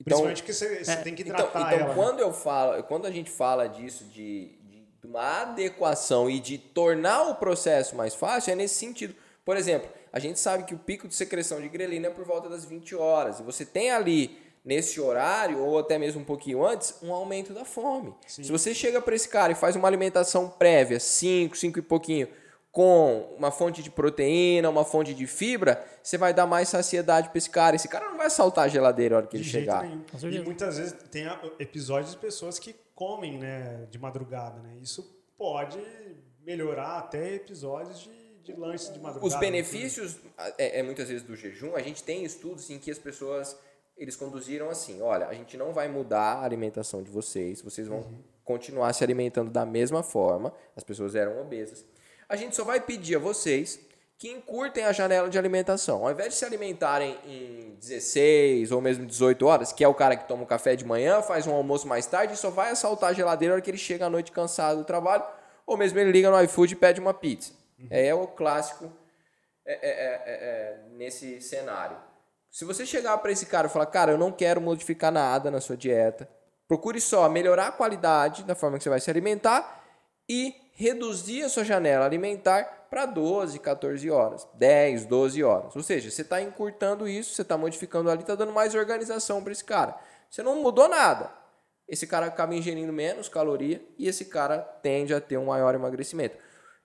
Então-
Principalmente que você, você tem que
Então,
hidratar
então
ela. né?
quando eu falo, quando a gente fala disso de, de- de uma adequação e de tornar o processo mais fácil, é nesse sentido. Por exemplo, a gente sabe que o pico de secreção de grelina é por volta das 20 horas. E você tem ali, nesse horário, ou até mesmo um pouquinho antes, um aumento da fome. Se você chega para esse cara e faz uma alimentação prévia, 5, 5 e pouquinho, com uma fonte de proteína, uma fonte de fibra, você vai dar mais saciedade para esse cara. Esse cara não vai saltar a geladeira a hora que
De
ele chegar.
nenhum. E muitas vezes tem episódios de pessoas que comem né, de madrugada. Né? Isso pode melhorar até episódios de, de lanches de madrugada.
Os benefícios, é, é, muitas vezes, do jejum, a gente tem estudos em que as pessoas, eles conduziram assim, olha, a gente não vai mudar a alimentação de vocês, vocês vão continuar se alimentando da mesma forma, as pessoas eram obesas. A gente só vai pedir a vocês que encurtem a janela de alimentação. Ao invés de se alimentarem em 16 ou mesmo 18 horas, que é o cara que toma um café de manhã, faz um almoço mais tarde e só vai assaltar a geladeira na hora que ele chega à noite cansado do trabalho, ou mesmo ele liga no iFood e pede uma pizza. É o clássico é, é, é, é, é, nesse cenário. Se você chegar para esse cara e falar, cara, eu não quero modificar nada na sua dieta, procure só melhorar a qualidade da forma que você vai se alimentar e reduzir a sua janela alimentar para 12, 14 horas, 10, 12 horas. Ou seja, você está encurtando isso, você está modificando ali, está dando mais organização para esse cara. Você não mudou nada. Esse cara acaba ingerindo menos caloria e esse cara tende a ter um maior emagrecimento.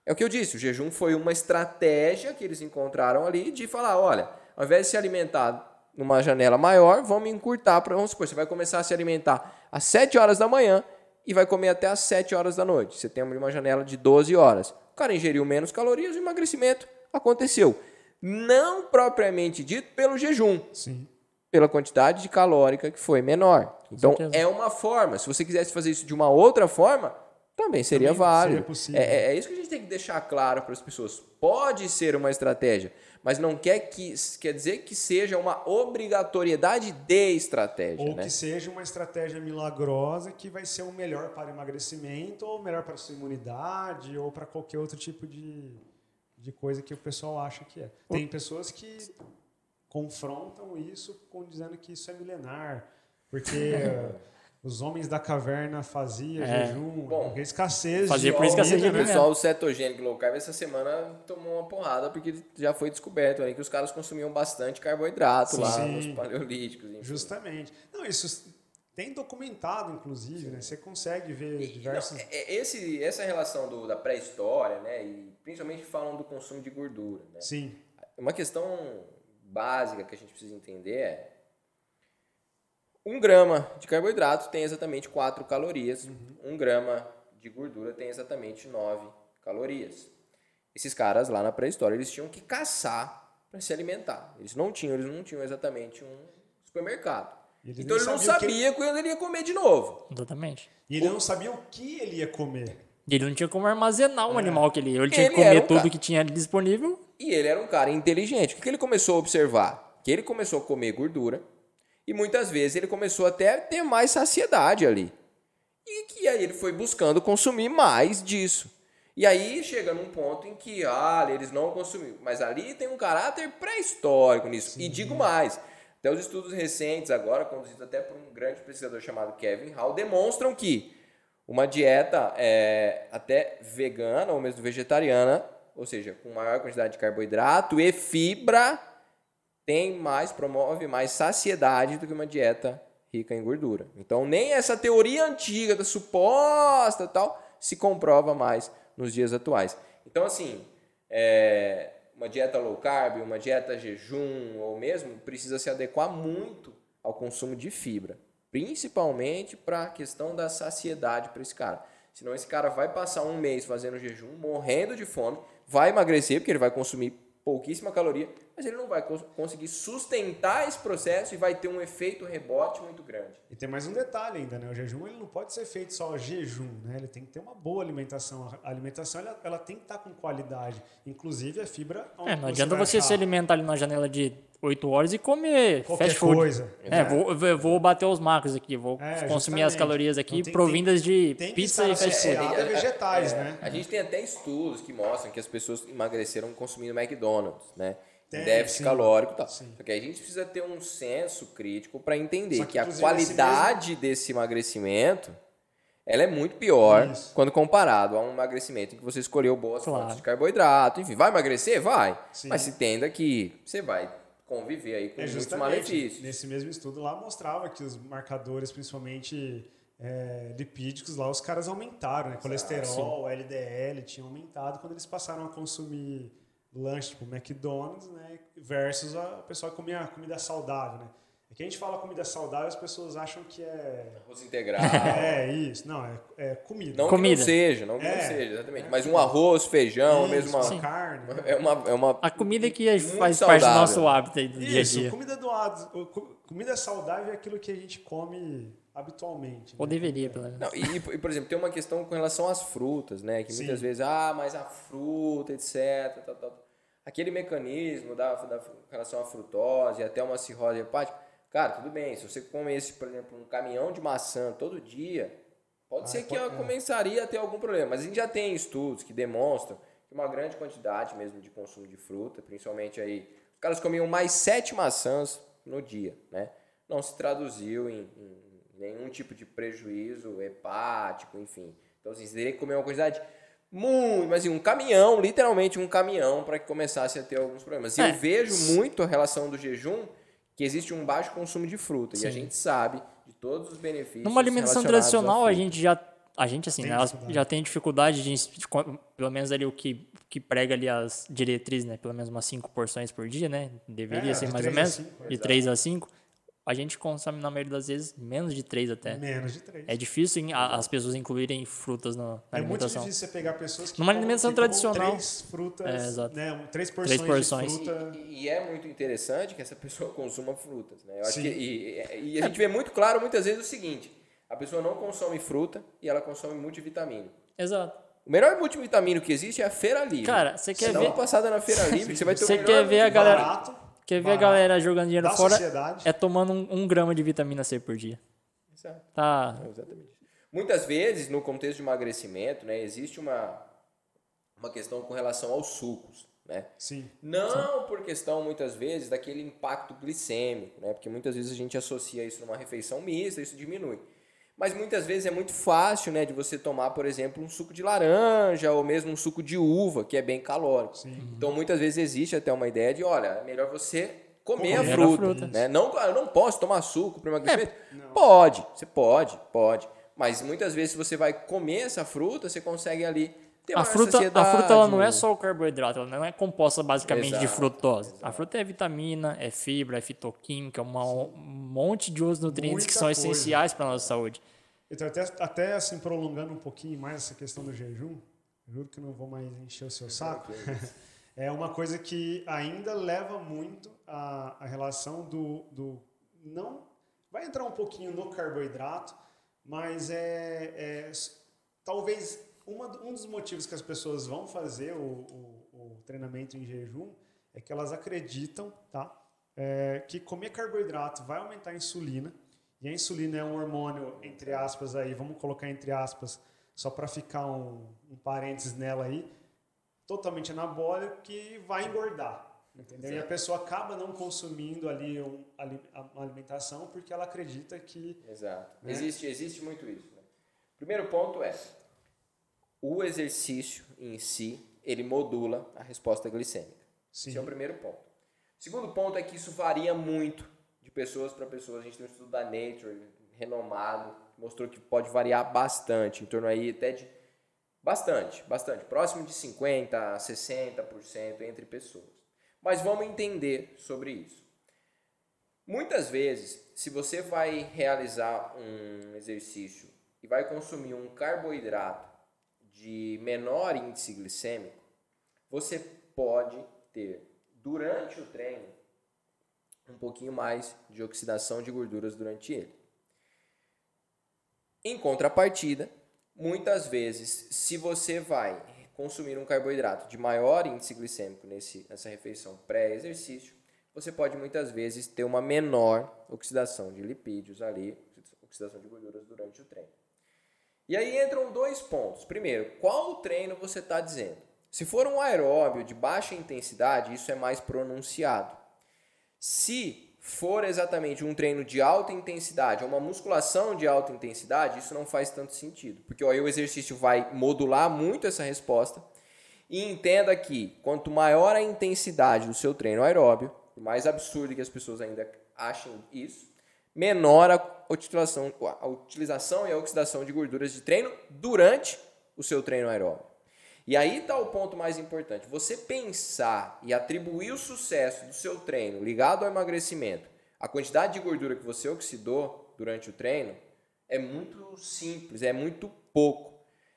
É o que eu disse, o jejum foi uma estratégia que eles encontraram ali de falar, olha, ao invés de se alimentar numa janela maior, vamos encurtar para, vamos supor, você vai começar a se alimentar às 7 horas da manhã e vai comer até às 7 horas da noite. Você tem uma janela de 12 horas. O cara ingeriu menos calorias, o emagrecimento aconteceu. Não propriamente dito pelo jejum.
Sim.
Pela quantidade de calórica que foi menor. Então, é uma forma. Se você quisesse fazer isso de uma outra forma, também seria
Também
válido.
seria possível.
É, é- é isso que a gente tem que deixar claro para as pessoas. Pode ser uma estratégia, mas não quer, que, quer dizer que seja uma obrigatoriedade de estratégia.
Ou
né?
que seja uma estratégia milagrosa que vai ser o melhor para emagrecimento, ou melhor para a sua imunidade, ou para qualquer outro tipo de, de coisa que o pessoal acha que é. Tem pessoas que confrontam isso com dizendo que isso é milenar, porque os homens da caverna faziam
É.
jejum,
Bom,
porque escassez
fazia
de
por escassez de
O pessoal cetogênico low carb essa semana tomou uma porrada porque já foi descoberto aí que os caras consumiam bastante carboidrato lá
Sim.
nos paleolíticos. enfim.
Justamente. Não, isso tem documentado, inclusive, né? Você consegue ver
E,
diversos...
não, é- é esse, essa relação do- da pré-história, né, e principalmente falam do consumo de gordura, né?
Sim.
Uma questão básica que a gente precisa entender é um grama de carboidrato tem exatamente 4 calorias, um grama de gordura tem exatamente 9 calorias. Esses caras lá na pré-história, eles tinham que caçar para se alimentar. Eles não tinham, eles não tinham exatamente um supermercado.
Eles
então ele não
sabiam que-
sabia quando ele ia comer de novo.
Exatamente.
E ele não sabia o que ele ia comer.
Ele não tinha como armazenar um
É.
animal que ele. Ele tinha
Ele
que comer
um
tudo
cara-
que tinha ali disponível.
E ele era um cara inteligente. O que que ele começou a observar? Que ele começou a comer gordura e muitas vezes ele começou até a ter mais saciedade ali. E que aí ele foi buscando consumir mais disso. E aí chega num ponto em que, ah, eles não consumiram. Mas ali tem um caráter pré-histórico nisso. E digo mais, até os estudos recentes agora, conduzidos até por um grande pesquisador chamado Kevin Hall, demonstram que uma dieta é, até vegana ou mesmo vegetariana, ou seja, com maior quantidade de carboidrato e fibra, tem mais, promove mais saciedade do que uma dieta rica em gordura. Então, nem essa teoria antiga da suposta tal se comprova mais nos dias atuais. Então, assim, é, uma dieta low carb, uma dieta jejum, ou mesmo precisa se adequar muito ao consumo de fibra, principalmente para a questão da saciedade para esse cara. Senão esse cara vai passar um mês fazendo jejum, morrendo de fome, vai emagrecer porque ele vai consumir pouquíssima caloria, mas ele não vai cons- conseguir sustentar esse processo e vai ter um efeito rebote muito grande.
E tem mais um detalhe ainda, né? O jejum ele não pode ser feito só jejum, né? Ele tem que ter uma boa alimentação. A alimentação ela, ela tem que estar com qualidade. Inclusive a fibra.
É, não adianta você
achar
se alimentar ali na janela de 8 horas e comer
Qualquer
fast food.
coisa.
É, vou, vou- bater os macros aqui, vou
É,
consumir as
justamente.
calorias aqui
Então tem-
provindas de
tem
pizza e fast food.
associado. Nada vegetais, né?
A gente tem até estudos que mostram que as pessoas emagreceram consumindo McDonald's, né?
Tem,
déficit
sim.
calórico e tal.
Sim.
Só que a gente precisa ter um senso crítico para entender que,
que,
a qualidade desse emagrecimento ela é muito pior
Isso.
quando comparado a um emagrecimento em que você escolheu boas
Claro.
fontes de carboidrato. Enfim, vai emagrecer? Vai.
Sim.
Mas se tenda que você vai conviver aí com
É
muitos
justamente.
malefícios.
Nesse mesmo estudo lá mostrava que os marcadores, principalmente é, lipídicos, lá os caras aumentaram, né? Colesterol, LDL tinha aumentado quando eles passaram a consumir lanche tipo McDonald's, né? Versus a o pessoal que comia comida saudável, né? É que a gente fala comida saudável, as pessoas acham que é.
Arroz integral.
É isso, não, é, é comida.
Não
Comida.
que não seja, não que não
É.
seja, exatamente. Mas um arroz, feijão,
Isso,
mesmo uma,
uma carne.
é uma, é uma
A comida que
Muito
faz parte do
saudável.
nosso hábito aí do dia a
Isso,
dia.
comida doada. Comida saudável é aquilo que a gente come habitualmente.
Ou
né?
deveria, pelo menos.
Não, e, e, por exemplo, tem uma questão com relação às frutas, né? Que
Sim.
muitas vezes, ah, mas a fruta, etc. Tal, tal. Aquele mecanismo da, da com relação à frutose, até uma cirrose hepática. Cara, tudo bem, se você comesse, por exemplo, um caminhão de maçã todo dia, pode
Ah,
ser que
pode-
ela
é.
começaria a ter algum problema. Mas a gente já tem estudos que demonstram que uma grande quantidade mesmo de consumo de fruta, principalmente aí, os caras comiam mais sete maçãs no dia, né? Não se traduziu em, em nenhum tipo de prejuízo hepático, enfim. Então, assim, você teria que comer uma quantidade muito, mas assim, um caminhão, literalmente um caminhão, para que começasse a ter alguns problemas. E
É.
eu vejo muito a relação do jejum que existe um baixo consumo de fruta. E a
Sim.
gente sabe de todos os benefícios.
Numa alimentação tradicional, a gente já A gente, assim,
Tem
né, já tem dificuldade de, pelo menos ali o que, que prega ali as diretrizes, né? Pelo menos umas cinco porções por dia, né? Deveria
É,
ser
de
mais ou menos.
cinco,
de 3 a 5. A gente consome, na maioria das vezes, menos de 3 até.
Menos de três.
É difícil a- as pessoas incluírem frutas no- na
É muito
alimentação.
difícil você pegar pessoas que
Numa alimentação
comam
tradicional.
três frutas,
É, exato.
né, três porções,
porções.
de fruta.
E, e é muito interessante que essa pessoa consuma frutas, né? Eu acho
Sim.
que, e, e a gente vê muito claro muitas vezes o seguinte: a pessoa não consome fruta e ela consome multivitamínico.
Exato.
O melhor multivitamínico que existe é a Feira Livre.
Cara, você quer
Se dá
ver-
uma passada na Feira Livre, você vai ter o
Você
melhor
quer ver a galera-.
Barato,
Quer ver a galera jogando dinheiro fora?
sociedade.
É tomando um, um grama de vitamina C por dia.
Exato.
Tá.
Exatamente. Muitas vezes, no contexto de emagrecimento, né, existe uma, uma questão com relação aos sucos. Né?
Sim.
Não por questão, muitas vezes, daquele impacto glicêmico, né? porque muitas vezes a gente associa isso numa refeição mista, isso diminui. Mas muitas vezes é muito fácil né, de você tomar, por exemplo, um suco de laranja ou mesmo um suco de uva, que é bem calórico. Então, muitas vezes existe até uma ideia de, olha, é melhor você comer a
Comer a
fruta.
fruta.
Né? Não, eu não posso tomar suco para emagrecimento. Pode, você pode, pode. Mas muitas vezes, se você vai comer essa fruta, você consegue ali
A fruta, a fruta ela não é só o carboidrato, ela não é composta basicamente de
Exato,
frutose. A fruta é vitamina, é fibra, é fitoquímica, uma- um monte de outros nutrientes que
Muita
são
coisa.
essenciais para a nossa saúde.
Então, até, até assim, prolongando um pouquinho mais essa questão do jejum, juro que não vou mais encher o seu saco, é uma coisa que ainda leva muito a, a relação do, do. Não. Vai entrar um pouquinho no carboidrato, mas é. é talvez uma, um dos motivos que as pessoas vão fazer o, o, o treinamento em jejum é que elas acreditam tá? É, que comer carboidrato vai aumentar a insulina. E a insulina é um hormônio, entre aspas, aí, vamos colocar entre aspas, só para ficar um, um parênteses nela aí, totalmente anabólico que vai engordar. Entendeu? E a pessoa acaba não consumindo ali um, alimentação porque ela acredita que.
Exato.
Né?
Existe, existe muito isso. Né? Primeiro ponto é o exercício em si ele modula a resposta glicêmica.
Sim.
Esse é o primeiro ponto. O segundo ponto é que isso varia muito de pessoas para pessoas. A gente tem um estudo da Nature renomado que mostrou que pode variar bastante, em torno aí até de bastante, bastante, próximo de 50 a 60% entre pessoas. Mas vamos entender sobre isso. Muitas vezes, se você vai realizar um exercício e vai consumir um carboidrato de menor índice glicêmico, você pode ter, durante o treino, um pouquinho mais de oxidação de gorduras durante ele. Em contrapartida, muitas vezes, se você vai consumir um carboidrato de maior índice glicêmico nesse, nessa refeição pré-exercício, você pode muitas vezes ter uma menor oxidação de lipídios ali, oxidação de gorduras durante o treino. E aí entram dois pontos. Primeiro, qual treino você está dizendo? Se for um aeróbio de baixa intensidade, isso é mais pronunciado. Se for exatamente um treino de alta intensidade, ou uma musculação de alta intensidade, isso não faz tanto sentido, porque aí o exercício vai modular muito essa resposta. E entenda que quanto maior a intensidade do seu treino aeróbio, mais absurdo que as pessoas ainda achem isso, menor a utilização, a utilização e a oxidação de gorduras de treino durante o seu treino aeróbio. E aí está o ponto mais importante. Você pensar e atribuir o sucesso do seu treino ligado ao emagrecimento, a quantidade de gordura que você oxidou durante o treino, é muito simples, é muito pouco.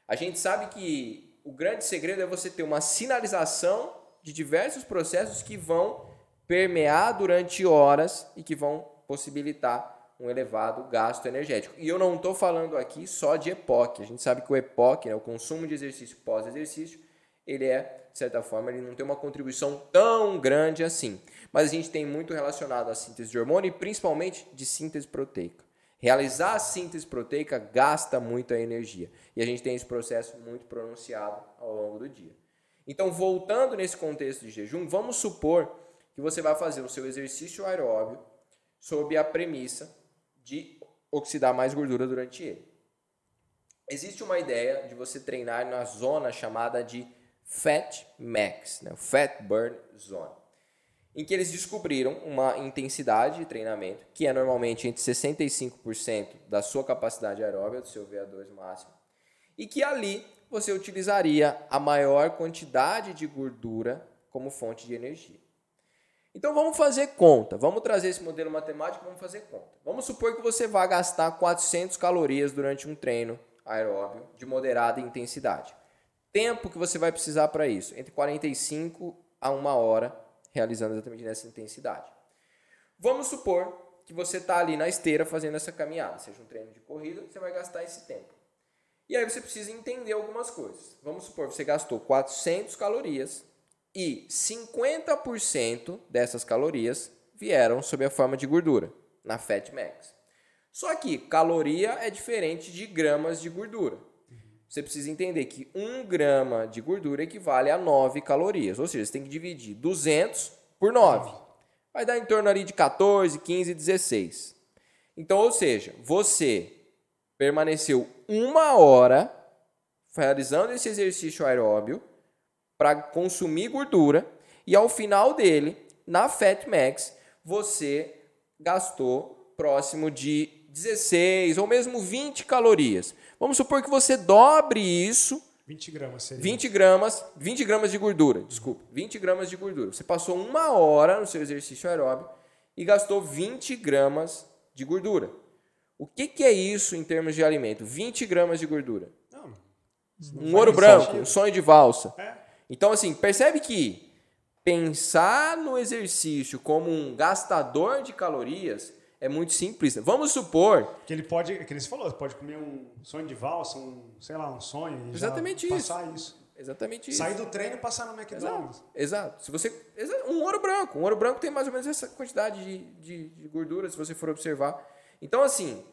A gente sabe que o grande segredo é você ter uma sinalização de diversos processos que vão permear durante horas e que vão possibilitar um elevado gasto energético. E eu não estou falando aqui só de EPOC. A gente sabe que o EPOC, né, o consumo de exercício pós-exercício, ele é, de certa forma, ele não tem uma contribuição tão grande assim. Mas a gente tem muito relacionado à síntese de hormônio e principalmente de síntese proteica. Realizar a síntese proteica gasta muita energia. E a gente tem esse processo muito pronunciado ao longo do dia. Então, voltando nesse contexto de jejum, vamos supor que você vai fazer o seu exercício aeróbio sob a premissa de oxidar mais gordura durante ele. Existe uma ideia de você treinar na zona chamada de Fat Max, né? Fat Burn Zone, em que eles descobriram uma intensidade de treinamento que é normalmente entre 65% da sua capacidade aeróbica, do seu VO2 máximo, e que ali você utilizaria a maior quantidade de gordura como fonte de energia. Então vamos fazer conta, vamos trazer esse modelo matemático, vamos fazer conta. Vamos supor que você vai gastar 400 calorias durante um treino aeróbio de moderada intensidade. Tempo que você vai precisar para isso, entre 45 a uma hora, realizando exatamente nessa intensidade. Vamos supor que você está ali na esteira fazendo essa caminhada, seja um treino de corrida, você vai gastar esse tempo. E aí você precisa entender algumas coisas. Vamos supor que você gastou 400 calorias e 50% dessas calorias vieram sob a forma de gordura, na Fat Max. Só que caloria é diferente de gramas de gordura. Você precisa entender que 1 grama de gordura equivale a 9 calorias. Ou seja, você tem que dividir 200 por 9. Vai dar em torno ali de 14, 15, 16. Então, ou seja, você permaneceu uma hora realizando esse exercício aeróbio para consumir gordura e ao final dele, na Fat Max, você gastou próximo de 16 ou mesmo 20 calorias. Vamos supor que você dobre isso.
20 gramas seria.
20 gramas, 20 gramas de gordura, desculpa, 20 gramas de gordura. Você passou uma hora no seu exercício aeróbio e gastou 20 gramas de gordura. O que, que é isso em termos de alimento? 20 gramas de gordura.
Não,
Um ouro branco, um sonho de valsa.
É.
Então, assim, percebe que pensar no exercício como um gastador de calorias é muito simples. Vamos supor
Que ele pode, que ele falou, pode comer um sonho de valsa, um, sei lá, um sonho e
Exatamente
passar isso.
exatamente isso.
Sair do treino e passar no McDonald's.
Exato, exato. Se você, um ouro branco. Um ouro branco tem mais ou menos essa quantidade de, de, de gordura, se você for observar. Então, assim,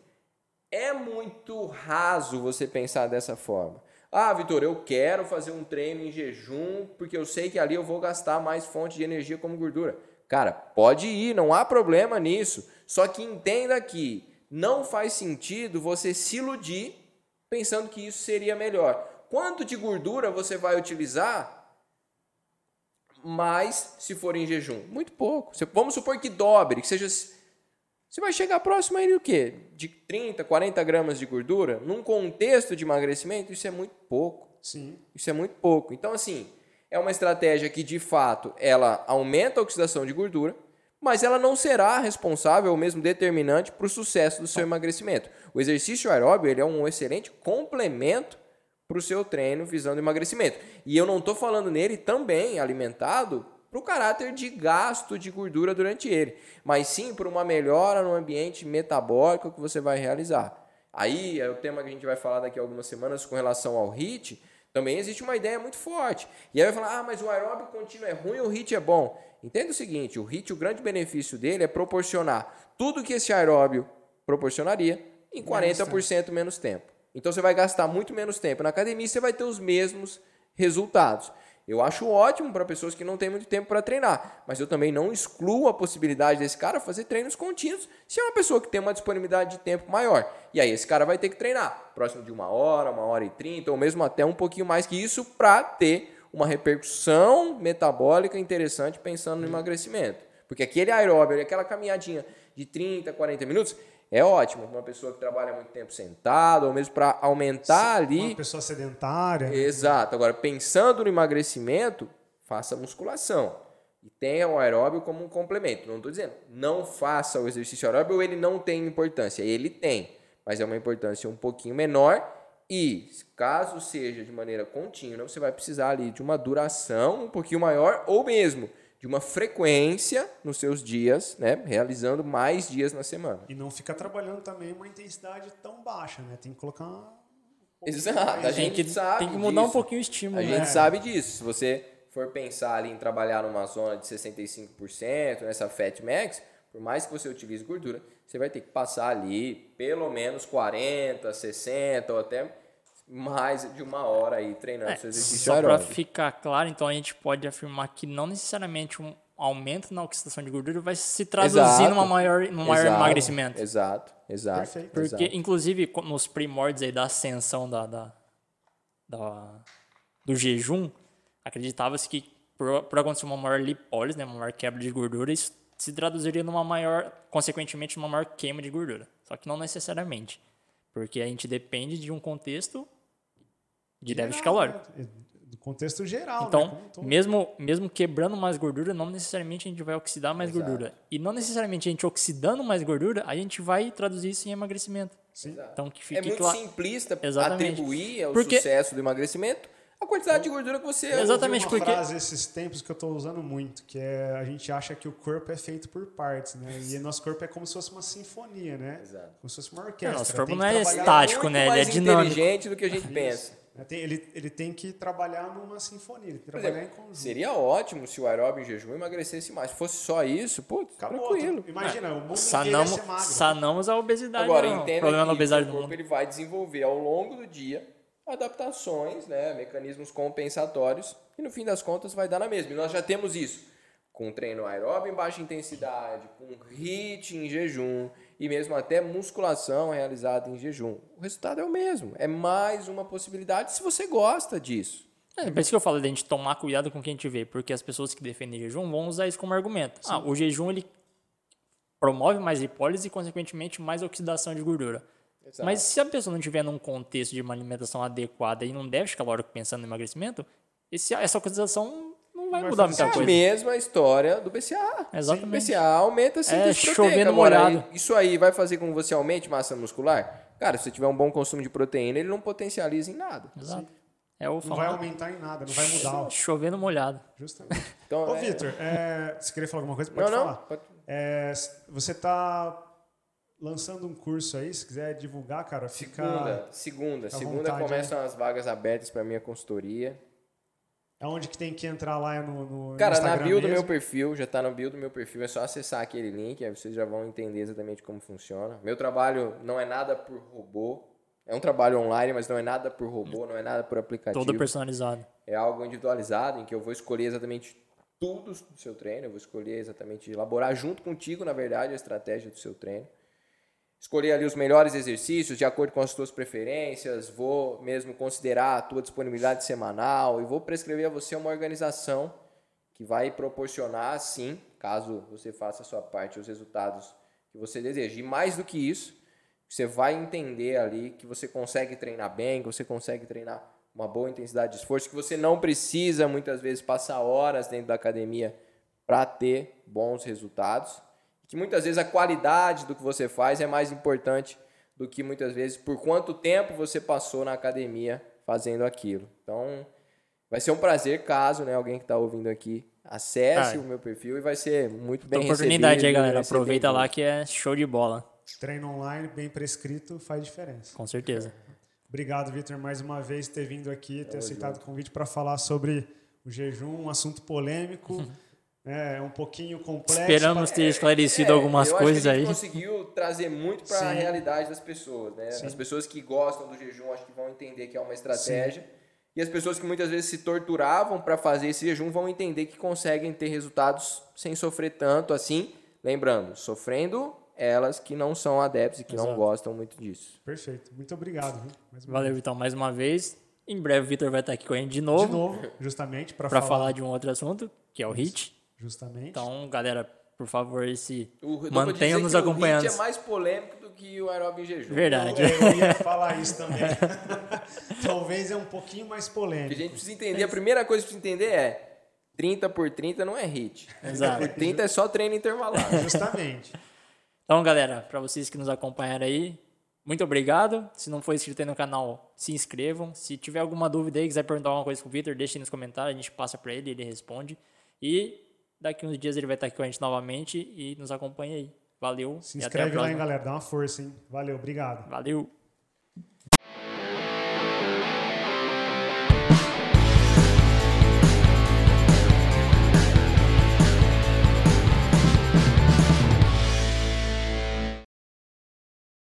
é muito raso você pensar dessa forma. Ah, Vitor, eu quero fazer um treino em jejum porque eu sei que ali eu vou gastar mais fonte de energia como gordura. Cara, pode ir, não há problema nisso. Só que entenda que não faz sentido você se iludir pensando que isso seria melhor. Quanto de gordura você vai utilizar mais se for em jejum? Muito pouco. Vamos supor que dobre, que seja. Você vai chegar próximo aí do quê? De 30, 40 gramas de gordura? Num contexto de emagrecimento, isso é muito pouco.
Sim.
Isso é muito pouco. Então, assim, é uma estratégia que, de fato, ela aumenta a oxidação de gordura, mas ela não será responsável ou mesmo determinante para o sucesso do seu emagrecimento. O exercício aeróbio ele é um excelente complemento para o seu treino visando emagrecimento. E eu não estou falando nele também alimentado para o caráter de gasto de gordura durante ele, mas sim por uma melhora no ambiente metabólico que você vai realizar. Aí é o tema que a gente vai falar daqui a algumas semanas com relação ao HIIT. Também existe uma ideia muito forte. E aí vai falar, ah, mas o aeróbio contínuo é ruim, o HIIT é bom. Entenda o seguinte, o HIIT, o grande benefício dele é proporcionar tudo que esse aeróbio proporcionaria em 40% menos tempo. Então você vai gastar muito menos tempo na academia e você vai ter os mesmos resultados. Eu acho ótimo para pessoas que não têm muito tempo para treinar, mas eu também não excluo a possibilidade desse cara fazer treinos contínuos se é uma pessoa que tem uma disponibilidade de tempo maior. E aí esse cara vai ter que treinar próximo de uma hora, uma hora e trinta, ou mesmo até um pouquinho mais que isso para ter uma repercussão metabólica interessante pensando no emagrecimento. Porque aquele aeróbio, aquela caminhadinha de 30, 40 minutos, é ótimo para uma pessoa que trabalha muito tempo sentado, ou mesmo para aumentar ali.
Uma pessoa sedentária. né?
Exato. Agora, pensando no emagrecimento, faça musculação. E tenha o aeróbio como um complemento. Não estou dizendo, não faça o exercício aeróbio ou ele não tem importância. Ele tem, mas é uma importância um pouquinho menor. E, caso seja de maneira contínua, você vai precisar ali de uma duração um pouquinho maior ou mesmo de uma frequência nos seus dias, né? Realizando mais dias na semana.
E não fica trabalhando também uma intensidade tão baixa, né? Tem que colocar uma...
Exato. A
Tem
gente
que,
sabe
tem que mudar um
disso.
pouquinho o estímulo,
A
né?
gente sabe disso. Se você for pensar ali em trabalhar numa zona de 65%, nessa Fat Max, por mais que você utilize gordura, você vai ter que passar ali pelo menos 40, 60 ou até mais de uma hora aí treinando
É,
seu exercício
só para ficar claro, então a gente pode afirmar que não necessariamente um aumento na oxidação de gordura vai se traduzir
Exato.
numa maior, num maior
Exato,
emagrecimento.
Exato, exato.
Perfeito.
Porque,
exato.
inclusive, nos primórdios aí da ascensão da, da, da- do jejum, acreditava-se que por, por acontecer uma maior lipólise, né, uma maior quebra de gordura, isso se traduziria numa maior, consequentemente, numa maior queima de gordura. Só que não necessariamente. Porque a gente depende de um contexto de déficit calórico.
né? Do contexto geral, né?
Então,
todo.
mesmo, mesmo quebrando mais gordura, não necessariamente a gente vai oxidar mais
Exato.
gordura. E não necessariamente a gente oxidando mais gordura, a gente vai traduzir isso em emagrecimento.
Sim.
Então, que
É
fique
muito
claro.
simplista
Exatamente.
atribuir ao
Porque-
sucesso do emagrecimento a quantidade de gordura que você
Eu
Exatamente,
uma
porque-
frase esses tempos que eu estou usando muito, que é a gente acha que o corpo é feito por partes, né? E nosso corpo é como se fosse uma sinfonia, né?
Exato.
Como se fosse uma orquestra.
nosso corpo não é estático, né? Ele é
mais
dinâmico.
inteligente do que a gente pensa.
Né? Ele, ele tem que trabalhar numa sinfonia, ele tem que trabalhar
exemplo,
em conjunto.
seria ótimo se o aeróbio em jejum emagrecesse mais. Se fosse só isso, pô,
Acabou.
tranquilo.
Imagina, o mundo
Sanamos,
inteiro ia ser magro.
sanamos a obesidade.
Agora,
não. O
entenda
problema
que
obesidade
o
do
corpo
mundo.
ele vai desenvolver ao longo do dia adaptações, né, mecanismos compensatórios e no fim das contas vai dar na mesma. E nós já temos isso com treino aeróbio em baixa intensidade, com HIIT em jejum e mesmo até musculação realizada em jejum. O resultado é o mesmo. É mais uma possibilidade se você gosta disso.
É, por isso que eu falo da gente tomar cuidado com quem a gente vê, porque as pessoas que defendem jejum vão usar isso como argumento. Ah, o jejum ele promove mais lipólise e, consequentemente, mais oxidação de gordura.
Exato.
Mas se a pessoa não tiver num contexto de uma alimentação adequada e não déficit calórico pensando em emagrecimento, esse, essa oxidação não vai
vai
mudar muita
É a
coisa.
mesma história do BCA.
Exatamente.
O BCA aumenta a síntese
É,
Agora,
molhado.
Isso aí vai fazer com que você aumente massa muscular? Cara, se você tiver um bom consumo de proteína, ele não potencializa em nada.
Exato. É o
Não vai aumentar em nada, não vai mudar.
no molhado.
Justamente.
Então,
Ô,
é-
Vitor, é, você queria falar alguma coisa?
Não,
Pode
não.
falar.
pode-
É, você está lançando um curso aí, se quiser divulgar, cara, fica...
Segunda, segunda. Segunda
vontade,
começam as vagas abertas para minha consultoria.
Aonde que tem que entrar lá é no, no
Cara,
Instagram
na bio do meu
mesmo?
perfil, já tá no bio do meu perfil, é só acessar aquele link, aí vocês já vão entender exatamente como funciona. Meu trabalho não é nada por robô, é um trabalho online, mas não é nada por robô, não é nada por aplicativo.
Todo personalizado.
É algo individualizado, em que eu vou escolher exatamente tudo do seu treino, eu vou escolher exatamente, elaborar junto contigo, na verdade, a estratégia do seu treino. Escolher ali os melhores exercícios de acordo com as tuas preferências, vou mesmo considerar a tua disponibilidade semanal e vou prescrever a você uma organização que vai proporcionar, sim, caso você faça a sua parte, os resultados que você deseja. E mais do que isso, você vai entender ali que você consegue treinar bem, que você consegue treinar uma boa intensidade de esforço, que você não precisa muitas vezes passar horas dentro da academia para ter bons resultados, que muitas vezes a qualidade do que você faz é mais importante do que muitas vezes por quanto tempo você passou na academia fazendo aquilo. Então, vai ser um prazer caso, né, alguém que está ouvindo aqui acesse
Ah,
o meu perfil e vai ser muito bem
Então, oportunidade
recebido,
aí, galera. Aproveita lá que é show de bola.
Treino online, bem prescrito, faz diferença.
Com certeza.
Obrigado, Vitor, mais uma vez ter vindo aqui, ter aceitado o convite para falar sobre o jejum, um assunto polêmico, é um pouquinho complexo.
Esperamos ter esclarecido
É,
algumas
eu acho
coisas
que a gente
aí.
conseguiu trazer muito para a
Sim.
realidade das pessoas, né? As pessoas que gostam do jejum, acho que vão entender que é uma estratégia. E as pessoas que muitas vezes se torturavam para fazer esse jejum vão entender que conseguem ter resultados sem sofrer tanto assim. Lembrando, sofrendo elas que não são adeptos e que não
Exato.
gostam muito disso.
Perfeito. Muito obrigado. Viu? Mais uma
Valeu, então, mais uma vez. Em breve o Vitor vai estar aqui com a gente de novo,
De novo, justamente, para
para
falar.
falar de um outro assunto, que é o HIT.
Justamente.
Então, galera, por favor, se
O, eu tô pra
mantenham
dizer
nos
que
acompanhando.
O HIIT é mais polêmico do que o aeróbio em jejum.
Verdade.
Eu, eu ia falar isso também. Talvez é um pouquinho mais
O que a
polêmico.
gente precisa entender, a primeira coisa que precisa entender é 30 por 30 não é hit.
Exato.
Por 30 é só treino intervalado.
Justamente.
Então, galera, para vocês que nos acompanharam aí, muito obrigado. Se não for inscrito aí no canal, se inscrevam. Se tiver alguma dúvida aí, quiser perguntar alguma coisa pro Vitor, deixe aí nos comentários, a gente passa para ele, ele responde. E daqui uns dias ele vai estar aqui com a gente novamente e nos acompanha aí. Valeu
Se inscreve lá, hein, galera. Dá uma força, hein? Valeu, obrigado.
Valeu.